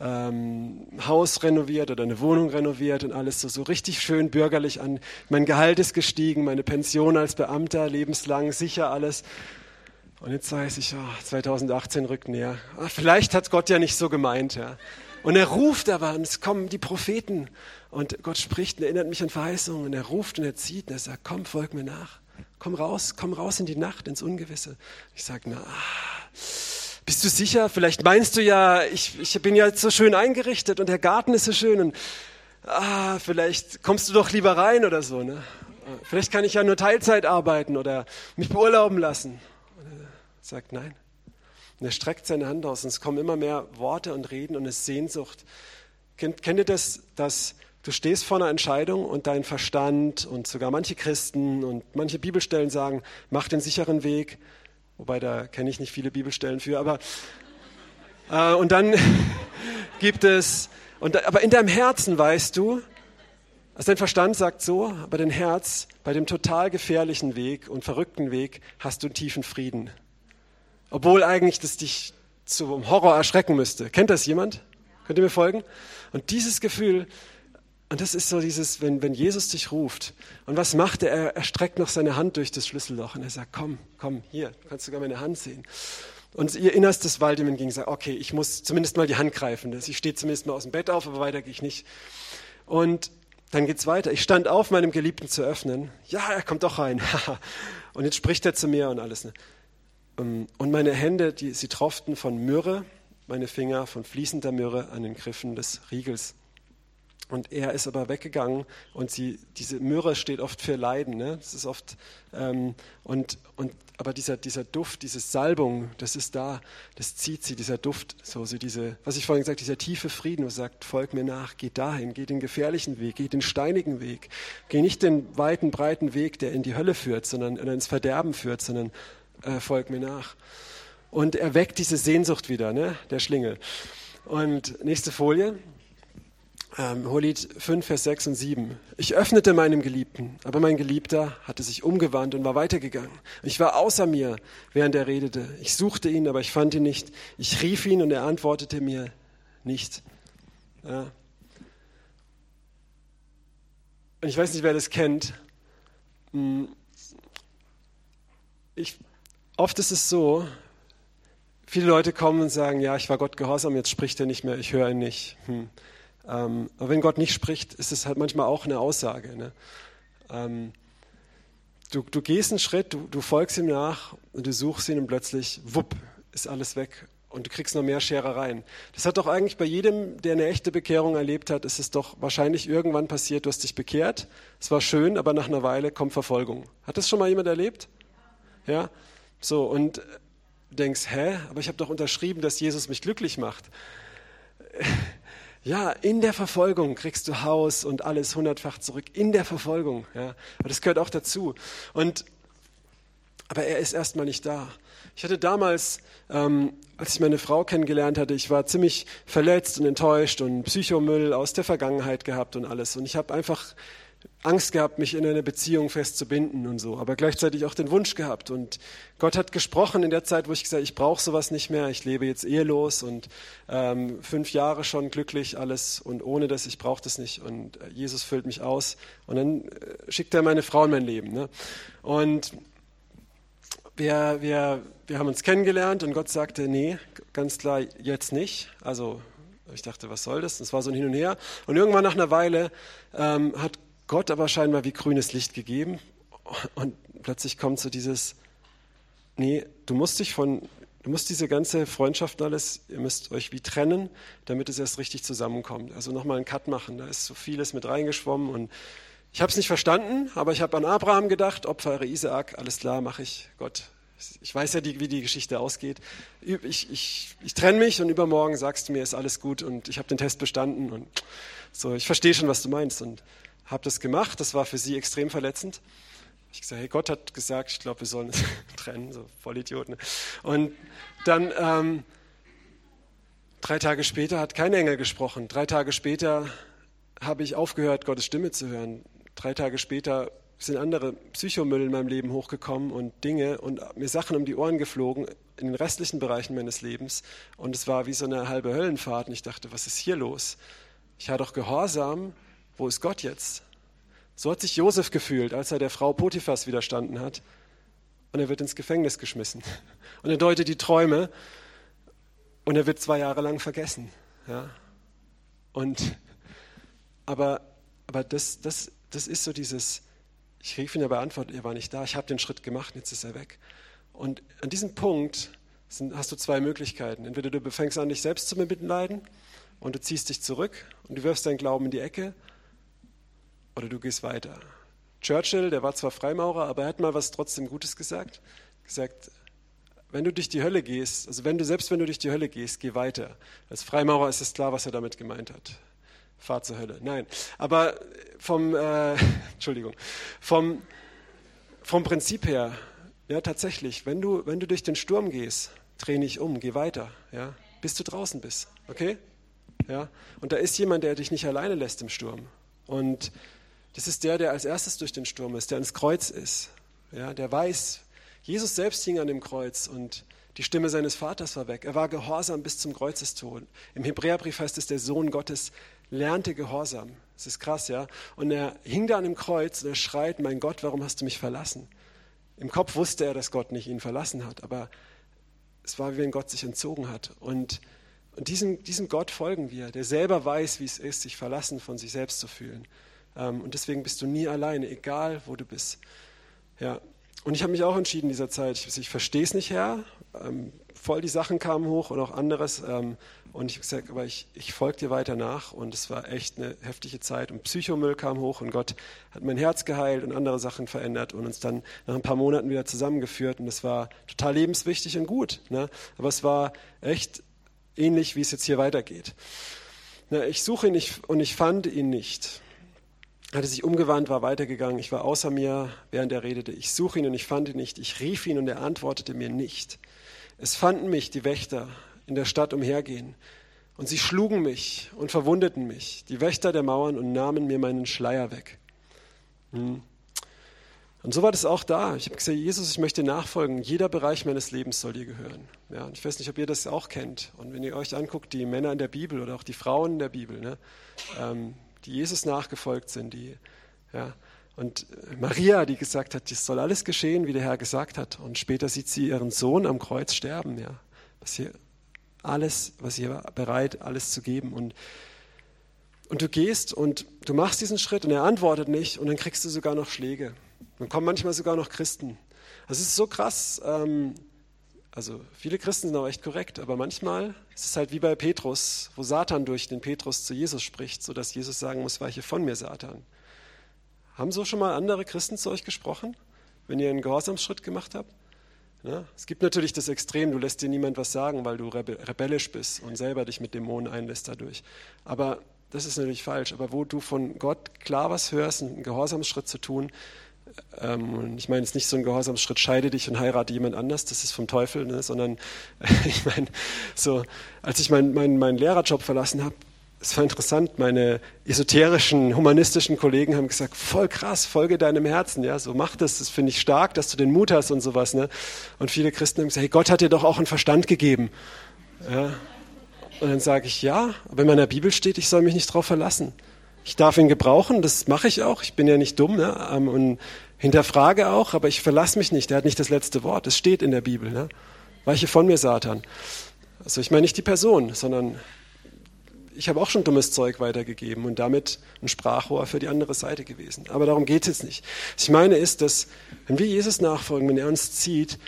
ähm, Haus renoviert oder eine Wohnung renoviert und alles so, so richtig schön bürgerlich an. Mein Gehalt ist gestiegen, meine Pension als Beamter, lebenslang, sicher alles. Und jetzt weiß ich, oh, 2018 rückt näher. Ah, vielleicht hat Gott ja nicht so gemeint. Ja. Und er ruft aber, und es kommen die Propheten. Und Gott spricht und erinnert mich an Verheißungen. Und er ruft und er zieht und er sagt, komm, folg mir nach. Komm raus, komm raus in die Nacht, ins Ungewisse. Ich sage, na, bist du sicher? Vielleicht meinst du ja, ich, ich bin ja so schön eingerichtet und der Garten ist so schön und ah, vielleicht kommst du doch lieber rein oder so. Ne? Vielleicht kann ich ja nur Teilzeit arbeiten oder mich beurlauben lassen. Und er sagt nein. Und er streckt seine Hand aus und es kommen immer mehr Worte und Reden und es Sehnsucht. Kennt, kennt ihr das, dass du stehst vor einer Entscheidung und dein Verstand und sogar manche Christen und manche Bibelstellen sagen, mach den sicheren Weg, Wobei da kenne ich nicht viele Bibelstellen für, aber äh, und dann *laughs* gibt es, und, aber in deinem Herzen weißt du, also dein Verstand sagt so, aber dein Herz, bei dem total gefährlichen Weg und verrückten Weg hast du einen tiefen Frieden. Obwohl eigentlich das dich zum Horror erschrecken müsste. Kennt das jemand? Könnt ihr mir folgen? Und dieses Gefühl, und das ist so dieses, wenn, wenn Jesus dich ruft. Und was macht er? Er streckt noch seine Hand durch das Schlüsselloch und er sagt, komm, komm, hier, du kannst sogar meine Hand sehen. Und ihr innerstes Wald ihm entgegen sagt, okay, ich muss zumindest mal die Hand greifen. Ich stehe zumindest mal aus dem Bett auf, aber weiter gehe ich nicht. Und dann geht's weiter. Ich stand auf, meinem Geliebten zu öffnen. Ja, er kommt doch rein. *laughs* und jetzt spricht er zu mir und alles. Ne? Ähm, und meine Hände, die, sie tropften von Myrrhe, meine Finger von fließender Myrrhe an den Griffen des Riegels. Und er ist aber weggegangen und sie, diese Myrrhe steht oft für Leiden. Ne? Das ist oft, ähm, und, und, aber dieser, dieser Duft, diese Salbung, das ist da, das zieht sie, dieser Duft, so, so diese, was ich vorhin gesagt dieser tiefe Frieden, wo sagt, folg mir nach, geh dahin, geh den gefährlichen Weg, geh den steinigen Weg, geh nicht den weiten, breiten Weg, der in die Hölle führt, sondern ins Verderben führt, sondern äh, folg mir nach. Und er weckt diese Sehnsucht wieder, ne? der Schlingel. Und nächste Folie ähm, Hohelied 5, Vers 6 und 7. Ich öffnete meinem Geliebten, aber mein Geliebter hatte sich umgewandt und war weitergegangen. Ich war außer mir, während er redete. Ich suchte ihn, aber ich fand ihn nicht. Ich rief ihn und er antwortete mir nicht. Ja. Und ich weiß nicht, wer das kennt. Hm. Ich, oft ist es so, viele Leute kommen und sagen, ja, ich war Gott gehorsam, jetzt spricht er nicht mehr, ich höre ihn nicht. Hm. Ähm, aber wenn Gott nicht spricht, ist es halt manchmal auch eine Aussage. Ne? Ähm, du, du gehst einen Schritt, du, du folgst ihm nach und du suchst ihn und plötzlich, wupp, ist alles weg und du kriegst noch mehr Scherereien. Das hat doch eigentlich bei jedem, der eine echte Bekehrung erlebt hat, ist es doch wahrscheinlich irgendwann passiert, du hast dich bekehrt, es war schön, aber nach einer Weile kommt Verfolgung. Hat das schon mal jemand erlebt? Ja? So, und du denkst, hä, aber ich habe doch unterschrieben, dass Jesus mich glücklich macht. *laughs* Ja, in der Verfolgung kriegst du Haus und alles hundertfach zurück. In der Verfolgung. Ja. Aber das gehört auch dazu. Und, aber er ist erstmal nicht da. Ich hatte damals, ähm, als ich meine Frau kennengelernt hatte, ich war ziemlich verletzt und enttäuscht und Psychomüll aus der Vergangenheit gehabt und alles. Und ich habe einfach Angst gehabt, mich in einer Beziehung festzubinden und so, aber gleichzeitig auch den Wunsch gehabt. Und Gott hat gesprochen in der Zeit, wo ich gesagt habe, ich brauche sowas nicht mehr, ich lebe jetzt ehelos und ähm, fünf Jahre schon glücklich, alles und ohne das, ich brauche das nicht. Und äh, Jesus füllt mich aus. Und dann äh, schickt er meine Frau in mein Leben. Ne? Und wir, wir, wir haben uns kennengelernt und Gott sagte, nee, ganz klar, jetzt nicht. Also ich dachte, was soll das? Das war so ein Hin und Her. Und irgendwann nach einer Weile ähm, hat Gott aber scheinbar wie grünes Licht gegeben und plötzlich kommt so dieses, nee, du musst dich von, du musst diese ganze Freundschaft und alles, ihr müsst euch wie trennen, damit es erst richtig zusammenkommt. Also nochmal einen Cut machen, da ist so vieles mit reingeschwommen und ich habe es nicht verstanden, aber ich habe an Abraham gedacht, opfere Isaak, alles klar, mache ich, Gott. Ich weiß ja, die, wie die Geschichte ausgeht. Ich, ich, ich trenne mich und übermorgen sagst du mir, ist alles gut und ich habe den Test bestanden und so, ich verstehe schon, was du meinst. Und habe das gemacht. Das war für sie extrem verletzend. Ich gesagt, hey, Gott hat gesagt, ich glaube, wir sollen es *laughs* trennen, so Vollidioten. Und dann ähm, drei Tage später hat kein Engel gesprochen. Drei Tage später habe ich aufgehört, Gottes Stimme zu hören. Drei Tage später sind andere Psychomüll in meinem Leben hochgekommen und Dinge und mir Sachen um die Ohren geflogen in den restlichen Bereichen meines Lebens. Und es war wie so eine halbe Höllenfahrt. Und ich dachte, was ist hier los? Ich war doch gehorsam wo ist Gott jetzt? So hat sich Josef gefühlt, als er der Frau Potiphas widerstanden hat. Und er wird ins Gefängnis geschmissen. *laughs* Und er deutet die Träume und er wird zwei Jahre lang vergessen. Ja? Und, aber aber das, das, das ist so dieses, ich rief ihn aber Antwort, er war nicht da, ich habe den Schritt gemacht, jetzt ist er weg. Und an diesem Punkt sind, hast du zwei Möglichkeiten. Entweder du fängst an, dich selbst zu bemitleiden und du ziehst dich zurück und du wirfst deinen Glauben in die Ecke oder du gehst weiter. Churchill, der war zwar Freimaurer, aber er hat mal was trotzdem Gutes gesagt. Gesagt, wenn du durch die Hölle gehst, also wenn du selbst wenn du durch die Hölle gehst, geh weiter. Als Freimaurer ist es klar, was er damit gemeint hat. Fahr zur Hölle. Nein, aber vom äh, *laughs* Entschuldigung, vom vom Prinzip her, ja tatsächlich, wenn du wenn du durch den Sturm gehst, dreh nicht um, geh weiter, ja, bis du draußen bist, okay? Ja, und da ist jemand, der dich nicht alleine lässt im Sturm. Und das ist der, der als erstes durch den Sturm ist, der ans Kreuz ist. Ja, der weiß, Jesus selbst hing an dem Kreuz und die Stimme seines Vaters war weg. Er war gehorsam bis zum Kreuzestod. Im Hebräerbrief heißt es, der Sohn Gottes lernte Gehorsam. Das ist krass, ja. Und er hing da an dem Kreuz und er schreit, mein Gott, warum hast du mich verlassen? Im Kopf wusste er, dass Gott nicht ihn verlassen hat, aber es war, wie wenn Gott sich entzogen hat. Und, und diesem, diesem Gott folgen wir, der selber weiß, wie es ist, sich verlassen von sich selbst zu fühlen. Ähm, und deswegen bist du nie alleine, egal wo du bist. Ja. Und ich habe mich auch entschieden in dieser Zeit, ich, ich verstehe es nicht, Herr. Ähm, voll die Sachen kamen hoch und auch anderes. Ähm, und ich habe gesagt, aber ich, ich folge dir weiter nach. Und es war echt eine heftige Zeit. Und Psychomüll kam hoch und Gott hat mein Herz geheilt und andere Sachen verändert und uns dann nach ein paar Monaten wieder zusammengeführt. Und das war total lebenswichtig und gut. Ne? Aber es war echt ähnlich, wie es jetzt hier weitergeht. Na, ich suche ihn nicht und ich fand ihn nicht hatte sich umgewandt, war weitergegangen. Ich war außer mir, während er redete. Ich suche ihn und ich fand ihn nicht. Ich rief ihn und er antwortete mir nicht. Es fanden mich die Wächter in der Stadt umhergehen. Und sie schlugen mich und verwundeten mich, die Wächter der Mauern, und nahmen mir meinen Schleier weg. Hm. Und so war das auch da. Ich habe gesagt, Jesus, ich möchte nachfolgen. Jeder Bereich meines Lebens soll dir gehören. Ja, und ich weiß nicht, ob ihr das auch kennt. Und wenn ihr euch anguckt, die Männer in der Bibel oder auch die Frauen in der Bibel, ne, ähm, die Jesus nachgefolgt sind. Die, ja, und Maria, die gesagt hat, das soll alles geschehen, wie der Herr gesagt hat. Und später sieht sie ihren Sohn am Kreuz sterben. Ja, was hier alles, was sie bereit, alles zu geben. Und, und du gehst und du machst diesen Schritt und er antwortet nicht und dann kriegst du sogar noch Schläge. Dann kommen manchmal sogar noch Christen. Das ist so krass. Ähm, also viele Christen sind auch echt korrekt, aber manchmal ist es halt wie bei Petrus, wo Satan durch den Petrus zu Jesus spricht, sodass Jesus sagen muss, weiche von mir, Satan. Haben so schon mal andere Christen zu euch gesprochen, wenn ihr einen Gehorsamsschritt gemacht habt? Ja, es gibt natürlich das Extrem, du lässt dir niemand was sagen, weil du rebellisch bist und selber dich mit Dämonen einlässt dadurch. Aber das ist natürlich falsch. Aber wo du von Gott klar was hörst, einen Gehorsamsschritt zu tun, ähm, ich meine jetzt nicht so ein Gehorsamsschritt, scheide dich und heirate jemand anders, das ist vom Teufel, ne? sondern *laughs* ich meine, so, als ich meinen mein, mein Lehrerjob verlassen habe, es war interessant, meine esoterischen, humanistischen Kollegen haben gesagt, voll krass, folge deinem Herzen, ja, so mach das, das finde ich stark, dass du den Mut hast und sowas, ne? Und viele Christen haben gesagt, hey, Gott hat dir doch auch einen Verstand gegeben. Ja? Und dann sage ich, ja, aber in meiner Bibel steht, ich soll mich nicht darauf verlassen. Ich darf ihn gebrauchen, das mache ich auch, ich bin ja nicht dumm, ne? Ähm, und hinterfrage auch, aber ich verlasse mich nicht, der hat nicht das letzte Wort, es steht in der Bibel, ne? Weiche von mir, Satan. Also ich meine nicht die Person, sondern ich habe auch schon dummes Zeug weitergegeben und damit ein Sprachrohr für die andere Seite gewesen. Aber darum geht es jetzt nicht. Was ich meine ist, dass wenn wir Jesus nachfolgen, wenn er uns zieht,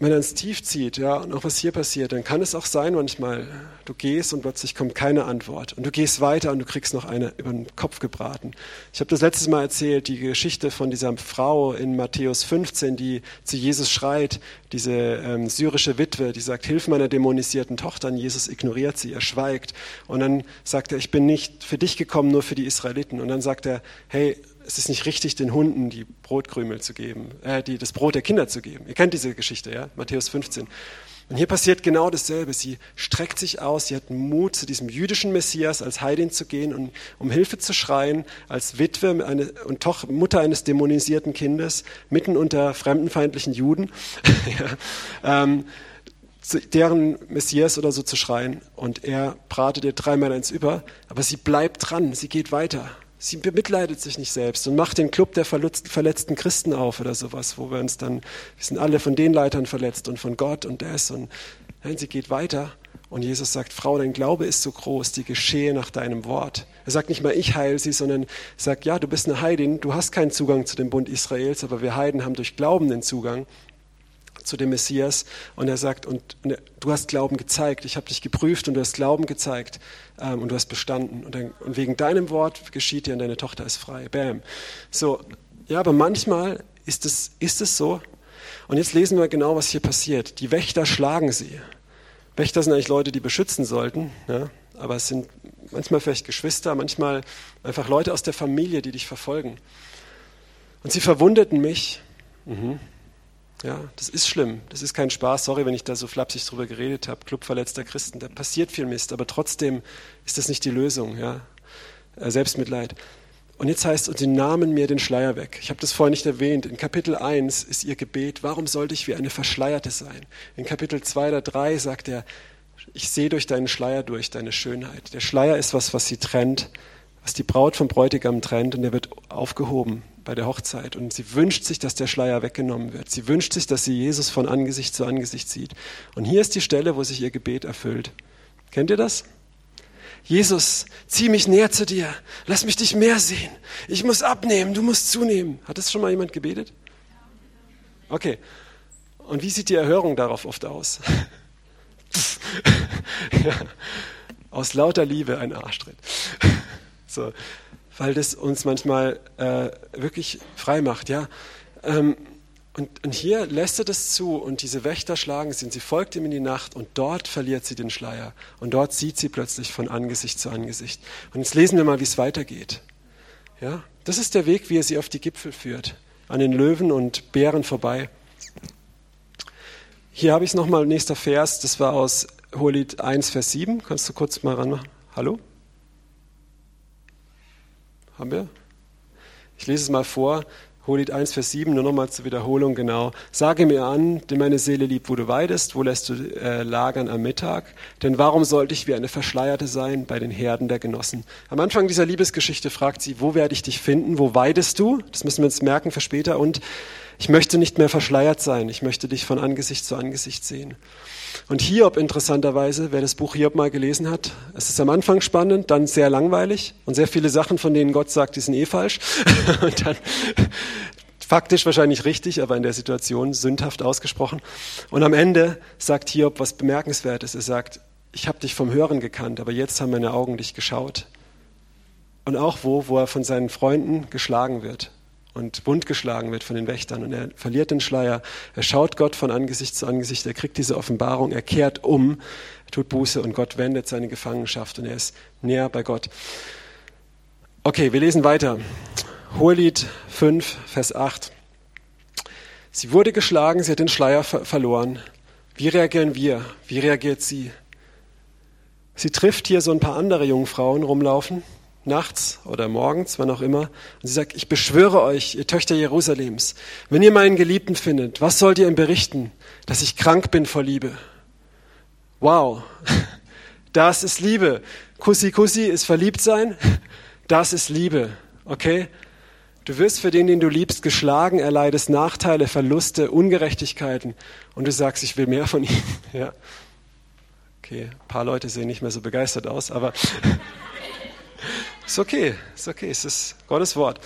wenn er uns tief zieht, ja, und auch was hier passiert, dann kann es auch sein manchmal, du gehst und plötzlich kommt keine Antwort. Und du gehst weiter und du kriegst noch eine über den Kopf gebraten. Ich habe das letztes Mal erzählt, die Geschichte von dieser Frau in Matthäus 15, die zu Jesus schreit, diese ähm, syrische Witwe, die sagt, hilf meiner dämonisierten Tochter. Und Jesus ignoriert sie, er schweigt. Und dann sagt er, ich bin nicht für dich gekommen, nur für die Israeliten. Und dann sagt er, hey, es ist nicht richtig, den Hunden die Brotkrümel zu geben, äh, die, das Brot der Kinder zu geben. Ihr kennt diese Geschichte, ja? Matthäus 15. Und hier passiert genau dasselbe. Sie streckt sich aus, sie hat Mut, zu diesem jüdischen Messias als Heidin zu gehen und um Hilfe zu schreien, als Witwe eine, und Toch, Mutter eines dämonisierten Kindes, mitten unter fremdenfeindlichen Juden, *laughs* ja, ähm, deren Messias oder so zu schreien. Und er bratet ihr dreimal eins über, aber sie bleibt dran, sie geht weiter. Sie bemitleidet sich nicht selbst und macht den Club der verletzten Christen auf oder sowas, wo wir uns dann, wir sind alle von den Leitern verletzt und von Gott und das und nein, sie geht weiter und Jesus sagt, Frau, dein Glaube ist so groß, die geschehe nach deinem Wort. Er sagt nicht mal, ich heile sie, sondern sagt, ja, du bist eine Heidin, du hast keinen Zugang zu dem Bund Israels, aber wir Heiden haben durch Glauben den Zugang zu dem Messias und er sagt, und du hast Glauben gezeigt, ich habe dich geprüft und du hast Glauben gezeigt ähm, und du hast bestanden und, dann, und, wegen deinem Wort geschieht dir und deine Tochter ist frei. Bam. So, ja, aber manchmal ist es, ist es so. Und jetzt lesen wir genau, was hier passiert. Die Wächter schlagen sie. Wächter sind eigentlich Leute, die beschützen sollten, ja? aber es sind manchmal vielleicht Geschwister, manchmal einfach Leute aus der Familie, die dich verfolgen. Und sie verwundeten mich. Mhm. Ja, das ist schlimm. Das ist kein Spaß. Sorry, wenn ich da so flapsig drüber geredet habe. Club verletzter Christen. Da passiert viel Mist, aber trotzdem ist das nicht die Lösung. Ja? Äh, Selbstmitleid. Und jetzt heißt, und sie nahmen mir den Schleier weg. Ich habe das vorher nicht erwähnt. In Kapitel 1 ist ihr Gebet, warum sollte ich wie eine Verschleierte sein? In Kapitel 2 oder 3 sagt er, ich sehe durch deinen Schleier durch deine Schönheit. Der Schleier ist was, was sie trennt, was die Braut vom Bräutigam trennt und der wird aufgehoben bei der Hochzeit. Und sie wünscht sich, dass der Schleier weggenommen wird. Sie wünscht sich, dass sie Jesus von Angesicht zu Angesicht sieht. Und hier ist die Stelle, wo sich ihr Gebet erfüllt. Kennt ihr das? Jesus, zieh mich näher zu dir. Lass mich dich mehr sehen. Ich muss abnehmen, du musst zunehmen. Hat das schon mal jemand gebetet? Okay. Und wie sieht die Erhörung darauf oft aus? *laughs* ja. Aus lauter Liebe ein Arschtritt. *laughs* so weil das uns manchmal äh, wirklich frei macht. Ja? Ähm, und, und, hier lässt er das zu und diese Wächter schlagen sie und sie folgt ihm in die Nacht und dort verliert sie den Schleier und dort sieht sie plötzlich von Angesicht zu Angesicht. Und jetzt lesen wir mal, wie es weitergeht. Ja? Das ist der Weg, wie er sie auf die Gipfel führt, an den Löwen und Bären vorbei. Hier habe ich es nochmal, nächster Vers, das war aus Hohelied 1, Vers 7. Kannst du kurz mal ranmachen? Hallo? Haben wir? Ich lese es mal vor. Holit 1, Vers 7, nur nochmal zur Wiederholung genau. Sage mir an, denn meine Seele liebt, wo du weidest, wo lässt du äh, lagern am Mittag? Denn warum sollte ich wie eine Verschleierte sein bei den Herden der Genossen? Am Anfang dieser Liebesgeschichte fragt sie, wo werde ich dich finden? Wo weidest du? Das müssen wir uns merken für später. Und ich möchte nicht mehr verschleiert sein. Ich möchte dich von Angesicht zu Angesicht sehen. Und Hiob interessanterweise, wer das Buch Hiob mal gelesen hat, es ist am Anfang spannend, dann sehr langweilig und sehr viele Sachen, von denen Gott sagt, die sind eh falsch. *laughs* und dann faktisch wahrscheinlich richtig, aber in der Situation sündhaft ausgesprochen. Und am Ende sagt Hiob was bemerkenswertes. Er sagt, ich habe dich vom Hören gekannt, aber jetzt haben meine Augen dich geschaut. Und auch wo, wo er von seinen Freunden geschlagen wird und wundgeschlagen wird von den Wächtern und er verliert den Schleier. Er schaut Gott von Angesicht zu Angesicht, er kriegt diese Offenbarung, er kehrt um, tut Buße und Gott wendet seine Gefangenschaft und er ist näher bei Gott. Okay, wir lesen weiter. Hohelied 5, Vers 8. Sie wurde geschlagen, sie hat den Schleier ver verloren. Wie reagieren wir? Wie reagiert sie? Sie trifft hier so ein paar andere Jungfrauen rumlaufen, nachts oder morgens, wann auch immer. Und sie sagt, ich beschwöre euch, ihr Töchter Jerusalems, wenn ihr meinen Geliebten findet, was sollt ihr ihm berichten? Dass ich krank bin vor Liebe. Wow, *laughs* das ist Liebe. Kussi Kussi ist verliebt sein. *laughs* Das ist Liebe. Okay? Du wirst für den, den du liebst, geschlagen, erleidest Nachteile, Verluste, Ungerechtigkeiten und du sagst, ich will mehr von ihm. *laughs* Ja. Okay, ein paar Leute sehen nicht mehr so begeistert aus, aber ist okay, ist okay, es ist Gottes Wort.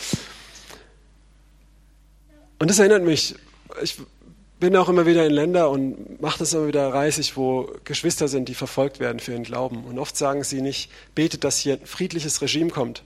Und das erinnert mich, ich bin auch immer wieder in Länder und mache das immer wieder reisig, wo Geschwister sind, die verfolgt werden für ihren Glauben. Und oft sagen sie nicht, betet, dass hier ein friedliches Regime kommt,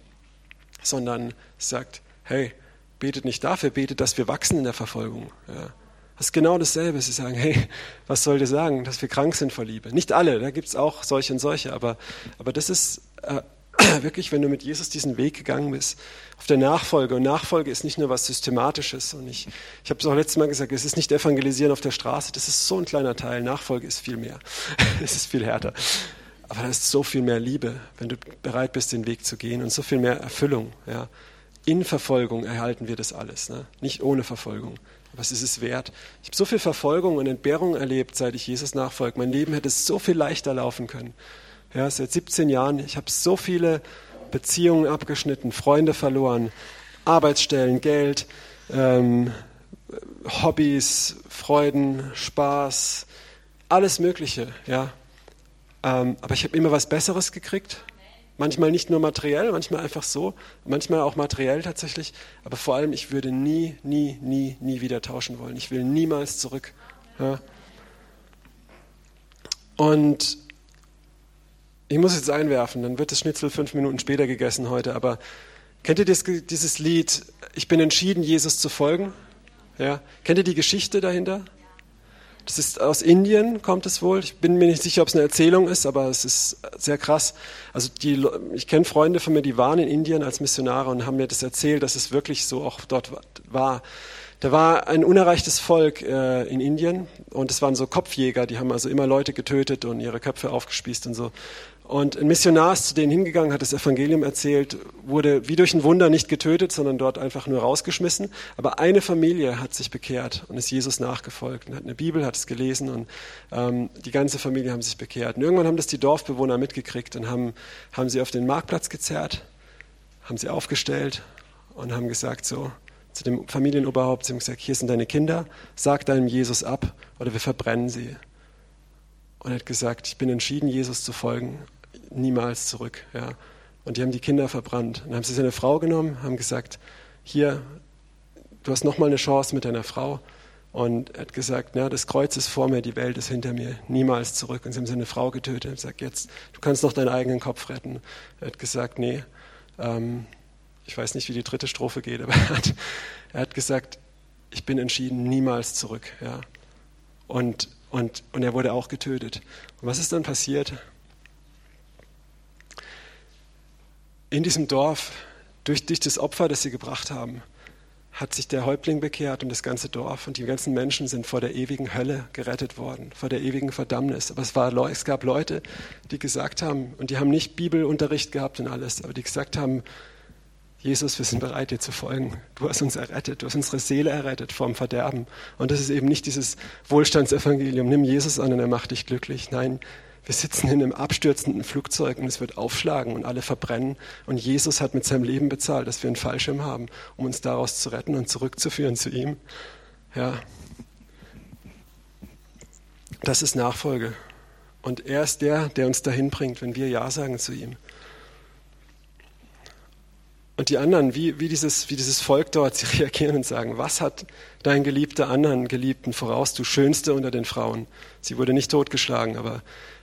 sondern sagt, hey, betet nicht dafür, betet, dass wir wachsen in der Verfolgung. Ja. Das ist genau dasselbe. Sie sagen, hey, was soll dir sagen, dass wir krank sind vor Liebe? Nicht alle, da gibt es auch solche und solche, aber, aber das ist äh, *clears throat* wirklich, wenn du mit Jesus diesen Weg gegangen bist, auf der Nachfolge. Und Nachfolge ist nicht nur was Systematisches. Und ich, ich habe es auch letztes Mal gesagt, es ist nicht Evangelisieren auf der Straße, das ist so ein kleiner Teil. Nachfolge ist viel mehr. *laughs* es ist viel härter. Aber da ist so viel mehr Liebe, wenn du bereit bist, den Weg zu gehen und so viel mehr Erfüllung. Ja. In Verfolgung erhalten wir das alles, ne? nicht ohne Verfolgung. Was ist es wert? Ich habe so viel Verfolgung und Entbehrung erlebt, seit ich Jesus nachfolge. Mein Leben hätte so viel leichter laufen können. Ja, seit 17 Jahren, ich habe so viele Beziehungen abgeschnitten, Freunde verloren, Arbeitsstellen, Geld, ähm, Hobbys, Freuden, Spaß, alles Mögliche. Ja. Ähm, aber ich habe immer was Besseres gekriegt Manchmal nicht nur materiell, manchmal einfach so, manchmal auch materiell tatsächlich. Aber vor allem, ich würde nie, nie, nie, nie wieder tauschen wollen. Ich will niemals zurück. Ja. Und ich muss jetzt einwerfen, dann wird das Schnitzel fünf Minuten später gegessen heute. Aber kennt ihr dieses Lied, ich bin entschieden, Jesus zu folgen? Ja. Kennt ihr die Geschichte dahinter? Das ist aus Indien, kommt es wohl. Ich bin mir nicht sicher, ob es eine Erzählung ist, aber es ist sehr krass. Also die, ich kenne Freunde von mir, die waren in Indien als Missionare und haben mir das erzählt, dass es wirklich so auch dort war. Da war ein unerreichtes Volk äh, in Indien und es waren so Kopfjäger, die haben also immer Leute getötet und ihre Köpfe aufgespießt und so. Und ein Missionar ist zu denen hingegangen, hat das Evangelium erzählt, wurde wie durch ein Wunder nicht getötet, sondern dort einfach nur rausgeschmissen. Aber eine Familie hat sich bekehrt und ist Jesus nachgefolgt und hat eine Bibel, hat es gelesen und ähm, die ganze Familie haben sich bekehrt. Und irgendwann haben das die Dorfbewohner mitgekriegt und haben, haben sie auf den Marktplatz gezerrt, haben sie aufgestellt und haben gesagt so zu dem Familienoberhaupt, sie haben gesagt, hier sind deine Kinder, sag deinem Jesus ab oder wir verbrennen sie. Und er hat gesagt, ich bin entschieden, Jesus zu folgen niemals zurück. Ja. Und die haben die Kinder verbrannt. Und dann haben sie seine Frau genommen, haben gesagt, hier, du hast nochmal eine Chance mit deiner Frau. Und er hat gesagt, ja, das Kreuz ist vor mir, die Welt ist hinter mir, niemals zurück. Und sie haben seine Frau getötet. Hat gesagt, jetzt, du kannst noch deinen eigenen Kopf retten. Er hat gesagt, nee, ähm, ich weiß nicht, wie die dritte Strophe geht, *laughs* aber er hat, er hat gesagt, ich bin entschieden, niemals zurück. Ja. Und, und, und er wurde auch getötet. Und was ist dann passiert? In diesem Dorf, durch, durch das Opfer, das sie gebracht haben, hat sich der Häuptling bekehrt und das ganze Dorf und die ganzen Menschen sind vor der ewigen Hölle gerettet worden, vor der ewigen Verdammnis. Aber es, war, es gab Leute, die gesagt haben, und die haben nicht Bibelunterricht gehabt und alles, aber die gesagt haben, Jesus, wir sind bereit, dir zu folgen. Du hast uns errettet, du hast unsere Seele errettet vom Verderben. Und das ist eben nicht dieses Wohlstandsevangelium, nimm Jesus an und er macht dich glücklich. Nein, wir sitzen in einem abstürzenden Flugzeug und es wird aufschlagen und alle verbrennen. Und Jesus hat mit seinem Leben bezahlt, dass wir einen Fallschirm haben, um uns daraus zu retten und zurückzuführen zu ihm. Ja. Das ist Nachfolge. Und er ist der, der uns dahin bringt, wenn wir Ja sagen zu ihm. Und die anderen, wie, wie, dieses, wie dieses Volk dort, sie *laughs* reagieren und sagen, was hat dein Geliebter anderen Geliebten voraus, du Schönste unter den Frauen? Sie wurde nicht totgeschlagen, aber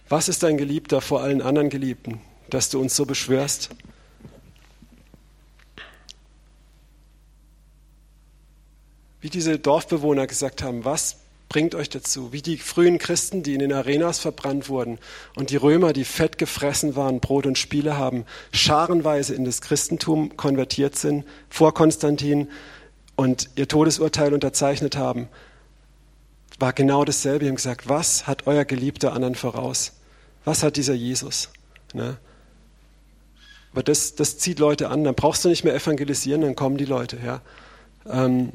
was ist dein Geliebter vor allen anderen Geliebten, dass du uns so beschwörst? Wie diese Dorfbewohner gesagt haben, was bringt euch dazu? Wie die frühen Christen, die in den Arenas verbrannt wurden und die Römer, die fett gefressen waren, Brot und Spiele haben, scharenweise in das Christentum konvertiert sind, vor Konstantin und ihr Todesurteil unterzeichnet haben, war genau dasselbe. Sie haben gesagt, was hat euer Geliebter anderen voraus? Was hat dieser Jesus? Ne? Aber das, das zieht Leute an. Dann brauchst du nicht mehr evangelisieren, dann kommen die Leute. Ja? Ähm,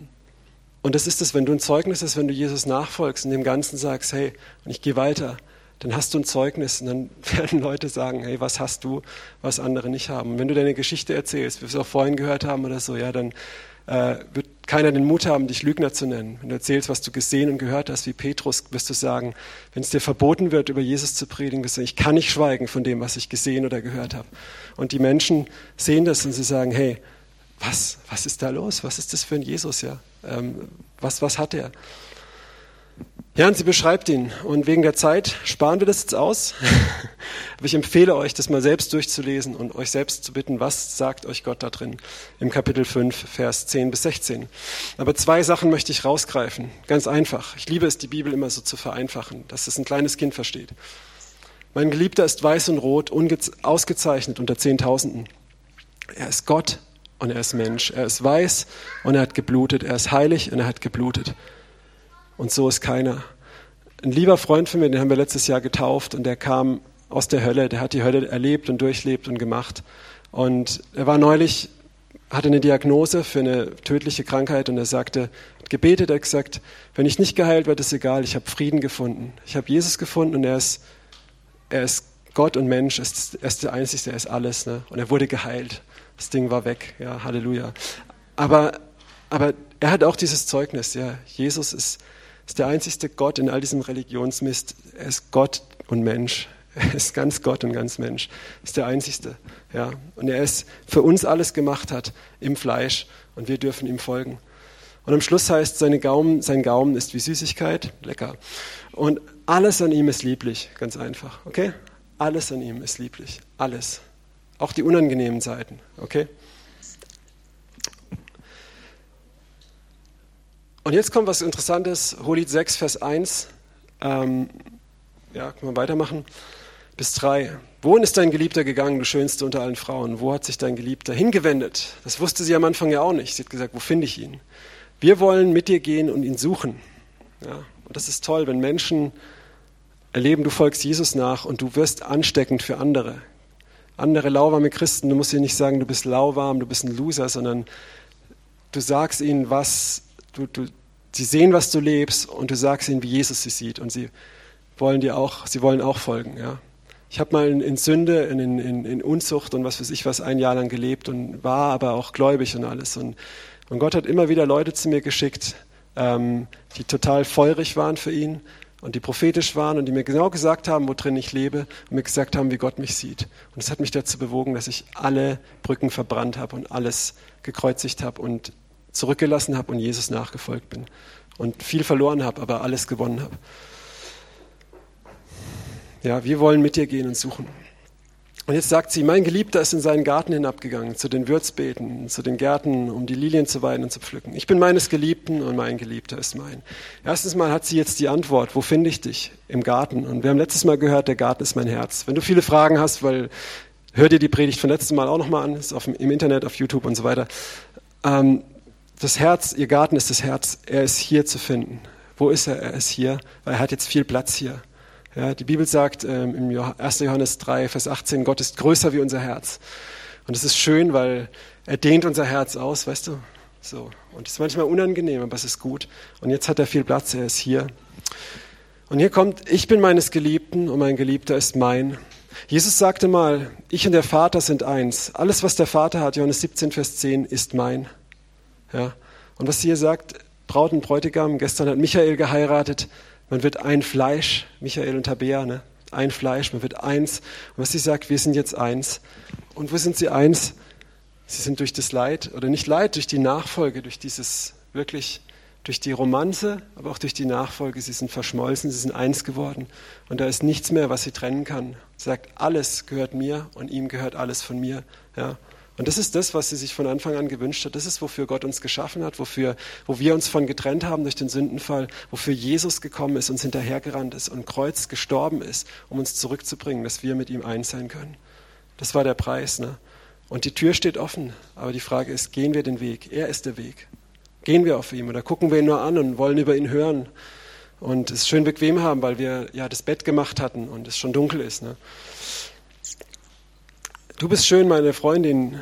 und das ist es, wenn du ein Zeugnis hast, wenn du Jesus nachfolgst und dem Ganzen sagst, hey, und ich gehe weiter, dann hast du ein Zeugnis und dann *laughs* werden Leute sagen, hey, was hast du, was andere nicht haben. Und wenn du deine Geschichte erzählst, wie wir es auch vorhin gehört haben oder so, ja, dann äh, wird keiner den Mut haben, dich Lügner zu nennen. Wenn du erzählst, was du gesehen und gehört hast, wie Petrus, wirst du sagen, wenn es dir verboten wird, über Jesus zu predigen, wirst du sagen, ich kann nicht schweigen von dem, was ich gesehen oder gehört habe. Und die Menschen sehen das und sie sagen, hey, was, was ist da los? Was ist das für ein Jesus, ja? Ähm, was, was hat er? Ja, und sie beschreibt ihn. Und wegen der Zeit sparen wir das jetzt aus. *laughs* Aber ich empfehle euch, das mal selbst durchzulesen und euch selbst zu bitten, was sagt euch Gott da drin im Kapitel 5, Vers 10 bis 16. Aber zwei Sachen möchte ich rausgreifen. Ganz einfach. Ich liebe es, die Bibel immer so zu vereinfachen, dass es ein kleines Kind versteht. Mein Geliebter ist weiß und rot, ausgezeichnet unter Zehntausenden. Er ist Gott und er ist Mensch. Er ist weiß und er hat geblutet. Er ist heilig und er hat geblutet. Und so ist keiner. Ein lieber Freund von mir, den haben wir letztes Jahr getauft und der kam aus der Hölle. Der hat die Hölle erlebt und durchlebt und gemacht. Und er war neulich, hatte eine Diagnose für eine tödliche Krankheit und er sagte, gebetet, er hat gesagt, wenn ich nicht geheilt werde, ist egal, ich habe Frieden gefunden. Ich habe Jesus gefunden und er ist, er ist Gott und Mensch, er ist, er ist der Einzige, er ist alles. Ne? Und er wurde geheilt. Das Ding war weg, ja, Halleluja. Aber, aber er hat auch dieses Zeugnis, ja, Jesus ist, ist der einzigste Gott in all diesem Religionsmist. Er ist Gott und Mensch. Er ist ganz Gott und ganz Mensch. Er ist der einzigste, ja. Und er ist für uns alles gemacht hat im Fleisch und wir dürfen ihm folgen. Und am Schluss heißt, seine Gaumen, sein Gaumen ist wie Süßigkeit, lecker. Und alles an ihm ist lieblich, ganz einfach, okay? Alles an ihm ist lieblich, alles. Auch die unangenehmen Seiten, okay? Und jetzt kommt was Interessantes, Holit 6, Vers 1. Ähm, ja, können wir weitermachen. Bis 3. Wohin ist dein Geliebter gegangen, du schönste unter allen Frauen? Wo hat sich dein Geliebter hingewendet? Das wusste sie am Anfang ja auch nicht. Sie hat gesagt, wo finde ich ihn? Wir wollen mit dir gehen und ihn suchen. Ja, und das ist toll, wenn Menschen erleben, du folgst Jesus nach und du wirst ansteckend für andere andere lauwarme Christen, du musst ihnen nicht sagen, du bist lauwarm, du bist ein Loser, sondern du sagst ihnen, was, du, du, sie sehen, was du lebst und du sagst ihnen, wie Jesus sie sieht und sie wollen dir auch, sie wollen auch folgen, ja. Ich habe mal in, in Sünde, in, in, in, Unzucht und was weiß ich was ein Jahr lang gelebt und war aber auch gläubig und alles. Und, und Gott hat immer wieder Leute zu mir geschickt, ähm, die total feurig waren für ihn und die prophetisch waren und die mir genau gesagt haben, worin ich lebe und mir gesagt haben, wie Gott mich sieht. Und es hat mich dazu bewogen, dass ich alle Brücken verbrannt habe und alles gekreuzigt habe und zurückgelassen habe und Jesus nachgefolgt bin. Und viel verloren habe, aber alles gewonnen habe. Ja, wir wollen mit dir gehen und suchen. Und jetzt sagt sie, mein Geliebter ist in seinen Garten hinabgegangen, zu den Würzbeeten, zu den Gärten, um die Lilien zu weiden und zu pflücken. Ich bin meines Geliebten und mein Geliebter ist mein. Erstens mal hat sie jetzt die Antwort, wo finde ich dich? Im Garten. Und wir haben letztes Mal gehört, der Garten ist mein Herz. Wenn du viele Fragen hast, weil hör dir die Predigt von letztem Mal auch nochmal an, ist auf, im Internet, auf YouTube und so weiter. Ähm, das Herz, ihr Garten ist das Herz, er ist hier zu finden. Wo ist er? Er ist hier, weil er hat jetzt viel Platz hier. Ja, die Bibel sagt ähm, im 1. Johannes 3, Vers 18, Gott ist größer wie unser Herz. Und es ist schön, weil er dehnt unser Herz aus, weißt du? So. Und es ist manchmal unangenehm, aber es ist gut. Und jetzt hat er viel Platz, er ist hier. Und hier kommt, ich bin meines Geliebten und mein Geliebter ist mein. Jesus sagte mal, ich und der Vater sind eins. Alles, was der Vater hat, Johannes 17, Vers 10, ist mein. Ja. Und was sie hier sagt, Braut und Bräutigam, gestern hat Michael geheiratet, man wird ein Fleisch, Michael und Tabea, ne? ein Fleisch, man wird eins. Und was sie sagt, wir sind jetzt eins. Und wo sind sie eins? Sie sind durch das Leid, oder nicht Leid, durch die Nachfolge, durch dieses wirklich, durch die Romanze, aber auch durch die Nachfolge. Sie sind verschmolzen, sie sind eins geworden. Und da ist nichts mehr, was sie trennen kann. Sie sagt, alles gehört mir und ihm gehört alles von mir. Ja? Und das ist das, was sie sich von Anfang an gewünscht hat. Das ist, wofür Gott uns geschaffen hat, wofür, wo wir uns von getrennt haben durch den Sündenfall, wofür Jesus gekommen ist, uns hinterhergerannt ist und Kreuz gestorben ist, um uns zurückzubringen, dass wir mit ihm eins sein können. Das war der Preis. Ne? Und die Tür steht offen. Aber die Frage ist, gehen wir den Weg? Er ist der Weg. Gehen wir auf ihn oder gucken wir ihn nur an und wollen über ihn hören und es schön bequem haben, weil wir ja das Bett gemacht hatten und es schon dunkel ist. Ne? Du bist schön, meine Freundin,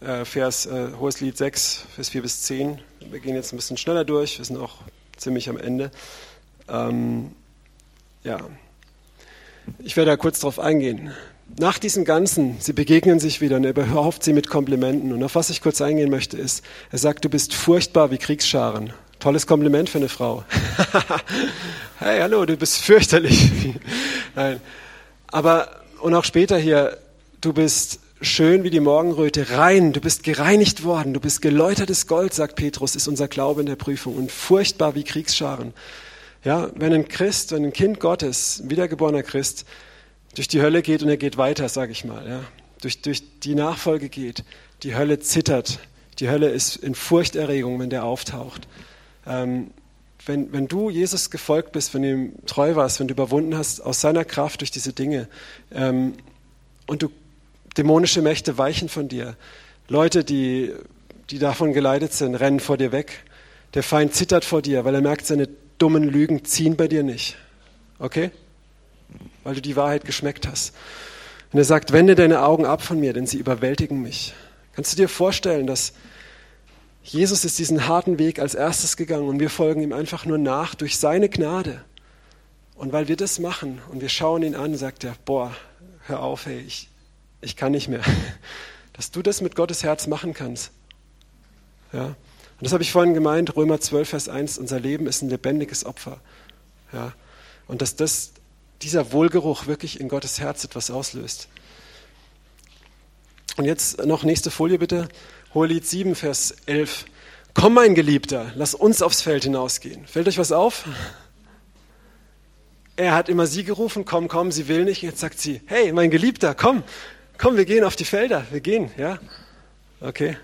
äh, Vers, äh, Hohes Lied 6, Vers 4 bis 10. Wir gehen jetzt ein bisschen schneller durch, wir sind auch ziemlich am Ende. Ähm, ja, ich werde da kurz drauf eingehen. Nach diesem Ganzen, sie begegnen sich wieder und er überhaupt sie mit Komplimenten. Und auf was ich kurz eingehen möchte, ist, er sagt, du bist furchtbar wie Kriegsscharen. Tolles Kompliment für eine Frau. *laughs* hey, hallo, du bist fürchterlich. *laughs* Nein. Aber, und auch später hier, du bist schön wie die Morgenröte, rein, du bist gereinigt worden, du bist geläutertes Gold, sagt Petrus, ist unser Glaube in der Prüfung. Und furchtbar wie Kriegsscharen. Ja, wenn ein Christ, wenn ein Kind Gottes, ein wiedergeborener Christ, durch die Hölle geht und er geht weiter, sage ich mal, ja, durch, durch die Nachfolge geht, die Hölle zittert, die Hölle ist in Furchterregung, wenn der auftaucht. Ähm, wenn, wenn du Jesus gefolgt bist, wenn du ihm treu warst, wenn du überwunden hast aus seiner Kraft durch diese Dinge ähm, und du dämonische Mächte weichen von dir, Leute, die, die davon geleitet sind, rennen vor dir weg. Der Feind zittert vor dir, weil er merkt, seine dummen Lügen ziehen bei dir nicht. Okay? Weil du die Wahrheit geschmeckt hast. Und er sagt, wende deine Augen ab von mir, denn sie überwältigen mich. Kannst du dir vorstellen, dass Jesus ist diesen harten Weg als erstes gegangen und wir folgen ihm einfach nur nach durch seine Gnade. Und weil wir das machen und wir schauen ihn an, sagt er, boah, hör auf, hey, ich, ich kann nicht mehr. *laughs* Dass du das mit Gottes Herz machen kannst. Ja? Und das habe ich vorhin gemeint, Römer 12, Vers 1, unser Leben ist ein lebendiges Opfer. Ja? Und dass das, dieser Wohlgeruch wirklich in Gottes Herz etwas auslöst. Und jetzt noch nächste Folie bitte. Hohelied 7, Vers 11. Komm, mein Geliebter, lass uns aufs Feld hinausgehen. Fällt euch was auf? Er hat immer sie gerufen, komm, komm, sie will nicht. Jetzt sagt sie, hey, mein Geliebter, komm, komm, wir gehen auf die Felder, wir gehen, ja? Okay.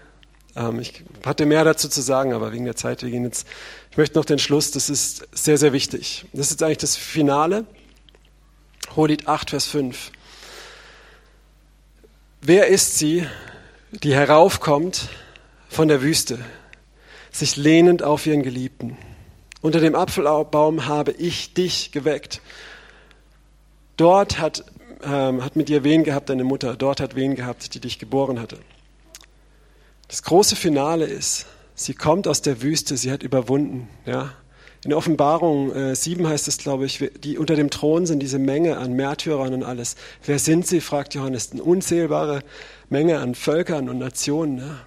Ähm, ich hatte mehr dazu zu sagen, aber wegen der Zeit, wir gehen jetzt. Ich möchte noch den Schluss, das ist sehr, sehr wichtig. Das ist jetzt eigentlich das Finale. Hohelied 8, Vers 5. Wer ist sie, die heraufkommt von der Wüste, sich lehnend auf ihren Geliebten? Unter dem Apfelbaum habe ich dich geweckt. Dort hat, ähm, hat mit dir wen gehabt, deine Mutter. Dort hat wen gehabt, die dich geboren hatte. Das große Finale ist, sie kommt aus der Wüste, sie hat überwunden. Ja? In Offenbarung äh, 7 heißt es, glaube ich, die unter dem Thron sind diese Menge an Märtyrern und alles. Wer sind sie, fragt Johannes. Eine unzählbare Menge an Völkern und Nationen, ja?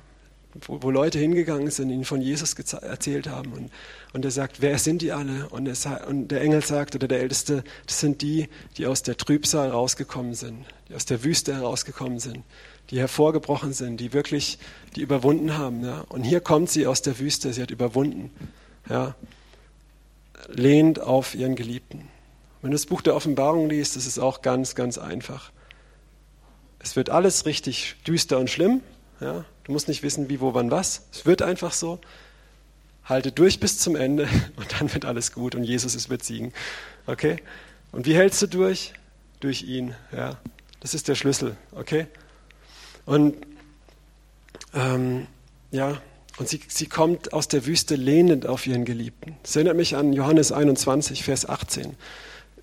Wo, wo, Leute hingegangen sind, ihnen von Jesus erzählt haben. Und, und er sagt, wer sind die alle? Und, es, und der Engel sagt, oder der Älteste, das sind die, die aus der Trübsal rausgekommen sind, die aus der Wüste herausgekommen sind, die hervorgebrochen sind, die wirklich, die überwunden haben. Ja? Und hier kommt sie aus der Wüste, sie hat überwunden. Ja? lehnt auf ihren Geliebten. Wenn du das Buch der Offenbarung liest, ist es auch ganz, ganz einfach. Es wird alles richtig düster und schlimm. Ja? Du musst nicht wissen, wie, wo, wann, was. Es wird einfach so. Halte durch bis zum Ende *laughs* und dann wird alles gut und Jesus ist wird siegen. Okay? Und wie hältst du durch? Durch ihn. Ja? Das ist der Schlüssel. Okay? Und ähm, ja, und sie, sie kommt aus der Wüste lehnend auf ihren Geliebten. Das erinnert mich an Johannes 21, Vers 18.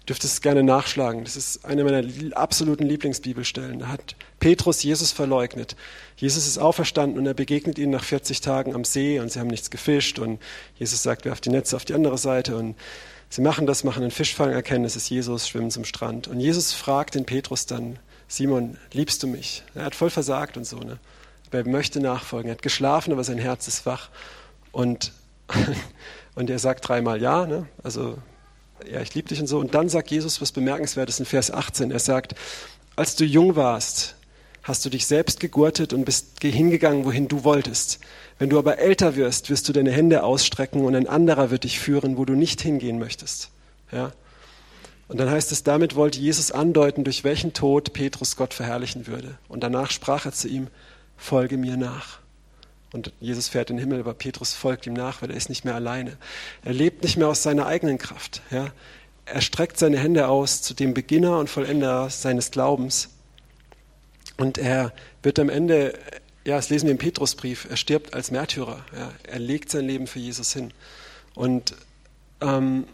Dürft es gerne nachschlagen. Das ist eine meiner absoluten Lieblingsbibelstellen. Da hat Petrus Jesus verleugnet. Jesus ist auferstanden und er begegnet ihnen nach 40 Tagen am See und sie haben nichts gefischt und Jesus sagt, werft die Netze auf die andere Seite und sie machen das, machen einen Fischfang, erkennen, es ist Jesus, schwimmen zum Strand. Und Jesus fragt den Petrus dann, Simon, liebst du mich? Er hat voll versagt und so. Ne? er möchte nachfolgen. Er hat geschlafen, aber sein Herz ist wach. Und, *laughs* und er sagt dreimal ja, ne? also ja, ich liebe dich und so. Und dann sagt Jesus was Bemerkenswertes in Vers 18. Er sagt, als du jung warst, hast du dich selbst gegurtet und bist hingegangen, wohin du wolltest. Wenn du aber älter wirst, wirst du deine Hände ausstrecken und ein anderer wird dich führen, wo du nicht hingehen möchtest. Ja? Und dann heißt es, damit wollte Jesus andeuten, durch welchen Tod Petrus Gott verherrlichen würde. Und danach sprach er zu ihm, folge mir nach. Und Jesus fährt in den Himmel, aber Petrus folgt ihm nach, weil er ist nicht mehr alleine. Er lebt nicht mehr aus seiner eigenen Kraft. Ja? Er streckt seine Hände aus zu dem Beginner und Vollender seines Glaubens. Und er wird am Ende, ja, das lesen wir im Petrusbrief, er stirbt als Märtyrer. Ja? Er legt sein Leben für Jesus hin. Und, ähm,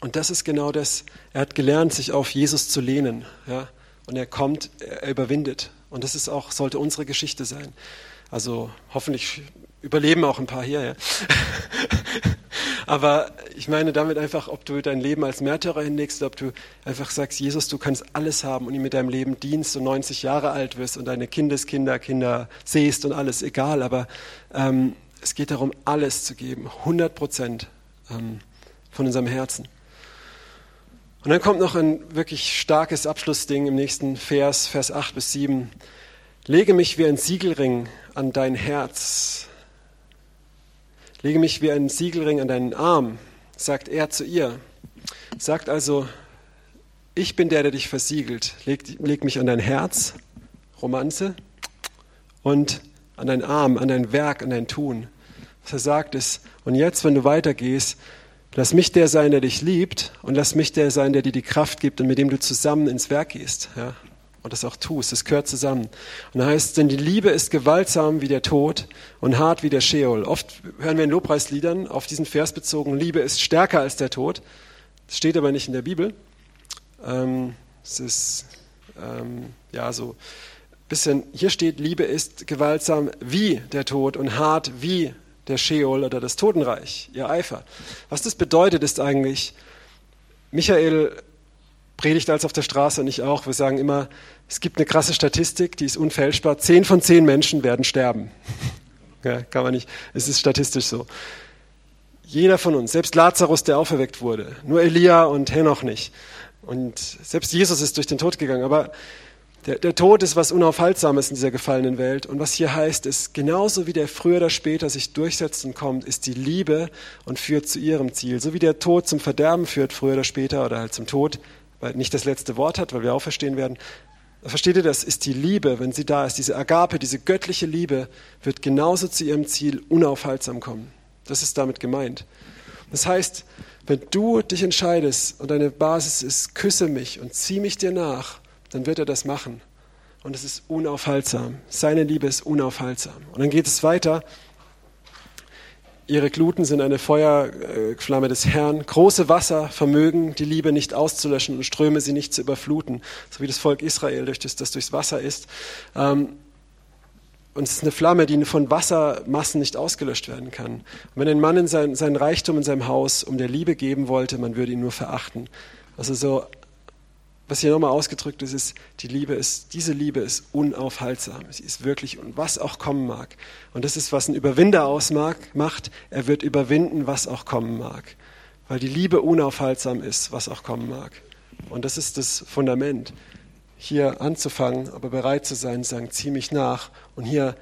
und das ist genau das. Er hat gelernt, sich auf Jesus zu lehnen. Ja? Und er kommt, er überwindet. Und das ist auch, sollte unsere Geschichte sein. Also hoffentlich überleben auch ein paar hier. Ja. *laughs* Aber ich meine damit einfach, ob du dein Leben als Märtyrer hinlegst ob du einfach sagst, Jesus, du kannst alles haben und ihm mit deinem Leben dienst und 90 Jahre alt wirst und deine Kindeskinder, Kinder siehst und alles, egal. Aber ähm, es geht darum, alles zu geben, 100 Prozent ähm, von unserem Herzen. Und dann kommt noch ein wirklich starkes Abschlussding im nächsten Vers, Vers 8 bis 7. Lege mich wie ein Siegelring an dein Herz. Lege mich wie ein Siegelring an deinen Arm, sagt er zu ihr. Sagt also, ich bin der, der dich versiegelt. Leg, leg mich an dein Herz, Romanze, und an deinen Arm, an dein Werk, an dein Tun. Was er sagt ist, und jetzt, wenn du weitergehst, lass mich der sein, der dich liebt, und lass mich der sein, der dir die Kraft gibt und mit dem du zusammen ins Werk gehst. Ja? Und das auch tust. Das gehört zusammen. Und da heißt denn die Liebe ist gewaltsam wie der Tod und hart wie der Sheol. Oft hören wir in Lobpreisliedern auf diesen Vers bezogen, Liebe ist stärker als der Tod. Das steht aber nicht in der Bibel. Ähm, es ist, ähm, ja, so bisschen, hier steht, Liebe ist gewaltsam wie der Tod und hart wie der Sheol oder das Totenreich, ihr Eifer. Was das bedeutet, ist eigentlich, Michael predigt als auf der Straße und ich auch. Wir sagen immer, es gibt eine krasse Statistik, die ist unfälschbar. Zehn von zehn Menschen werden sterben. *laughs* ja, kann man nicht, es ist statistisch so. Jeder von uns, selbst Lazarus, der auferweckt wurde, nur Elia und Henoch nicht. Und selbst Jesus ist durch den Tod gegangen. Aber der, der, Tod ist was Unaufhaltsames in dieser gefallenen Welt. Und was hier heißt, ist, genauso wie der früher oder später sich durchsetzt und kommt, ist die Liebe und führt zu ihrem Ziel. So wie der Tod zum Verderben führt, früher oder später, oder halt zum Tod, weil nicht das letzte Wort hat, weil wir auferstehen werden. Versteht ihr das? Ist die Liebe, wenn sie da ist, diese Agape, diese göttliche Liebe, wird genauso zu ihrem Ziel unaufhaltsam kommen. Das ist damit gemeint. Das heißt, wenn du dich entscheidest und deine Basis ist, küsse mich und zieh mich dir nach, dann wird er das machen. Und es ist unaufhaltsam. Seine Liebe ist unaufhaltsam. Und dann geht es weiter. Ihre Gluten sind eine Feuerflamme des Herrn. Große Wasser vermögen die Liebe nicht auszulöschen und Ströme sie nicht zu überfluten, so wie das Volk Israel, durch das, das durchs Wasser ist. Ähm, und es ist eine Flamme, die von Wassermassen nicht ausgelöscht werden kann. Und wenn ein Mann in sein, seinen Reichtum in seinem Haus um der Liebe geben wollte, man würde ihn nur verachten. Also so was hier nochmal ausgedrückt ist, ist, die Liebe ist, diese Liebe ist unaufhaltsam. Sie ist wirklich, und was auch kommen mag. Und das ist, was ein Überwinder ausmacht. Er wird überwinden, was auch kommen mag. Weil die Liebe unaufhaltsam ist, was auch kommen mag. Und das ist das Fundament. Hier anzufangen, aber bereit zu sein, sagen, zieh mich nach und hier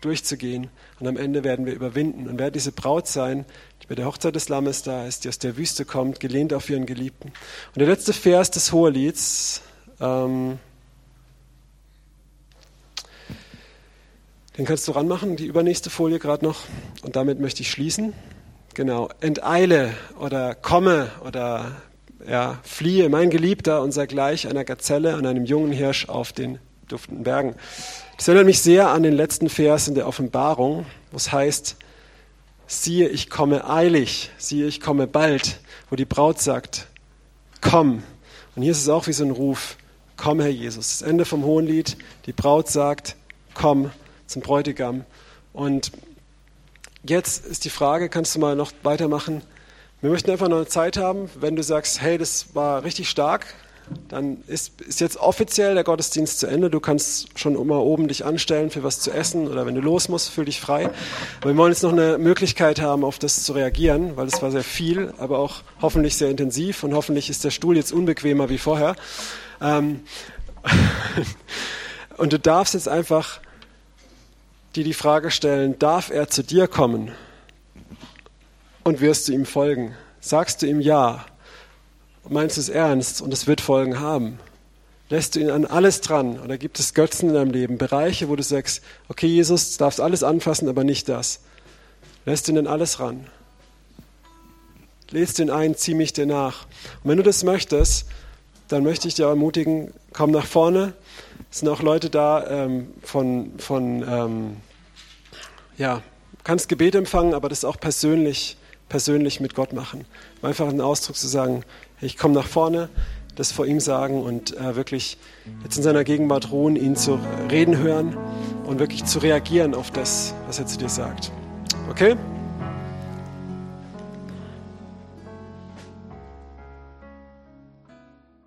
durchzugehen. Und am Ende werden wir überwinden. Und wer diese Braut sein, bei der Hochzeit des Lammes da ist, die aus der Wüste kommt, gelehnt auf ihren Geliebten. Und der letzte Vers des Hohelieds, ähm, den kannst du ranmachen, die übernächste Folie gerade noch. Und damit möchte ich schließen. Genau, enteile oder komme oder ja, fliehe, mein Geliebter, und sei gleich einer Gazelle und einem jungen Hirsch auf den duftenden Bergen. Das erinnert mich sehr an den letzten Vers in der Offenbarung, wo es heißt, siehe, ich komme eilig, siehe, ich komme bald, wo die Braut sagt, komm. Und hier ist es auch wie so ein Ruf, komm, Herr Jesus. Das Ende vom Hohenlied, die Braut sagt, komm zum Bräutigam. Und jetzt ist die Frage, kannst du mal noch weitermachen? Wir möchten einfach noch eine Zeit haben, wenn du sagst, hey, das war richtig stark, dann ist, ist jetzt offiziell der Gottesdienst zu Ende. Du kannst schon immer oben dich anstellen für was zu essen oder wenn du los musst, fühl dich frei. Aber wir wollen jetzt noch eine Möglichkeit haben, auf das zu reagieren, weil es war sehr viel, aber auch hoffentlich sehr intensiv und hoffentlich ist der Stuhl jetzt unbequemer wie vorher. Ähm *laughs* und du darfst jetzt einfach dir die Frage stellen, darf er zu dir kommen? Und wirst du ihm folgen? Sagst du ihm ja? Meinst du es ernst und es wird Folgen haben? Lässt du ihn an alles dran oder gibt es Götzen in deinem Leben, Bereiche, wo du sagst, okay Jesus, du darfst alles anfassen, aber nicht das. Lässt du ihn an alles ran? Lädst ihn ein, zieh mich dir nach. Und wenn du das möchtest, dann möchte ich dir ermutigen, komm nach vorne. Es sind auch Leute da ähm, von, von ähm, ja, kannst Gebet empfangen, aber das auch persönlich, persönlich mit Gott machen. Einfach einen Ausdruck zu sagen, ich komme nach vorne, das vor ihm sagen und äh, wirklich jetzt in seiner Gegenwart ruhen, ihn zu reden hören und wirklich zu reagieren auf das, was er zu dir sagt. Okay?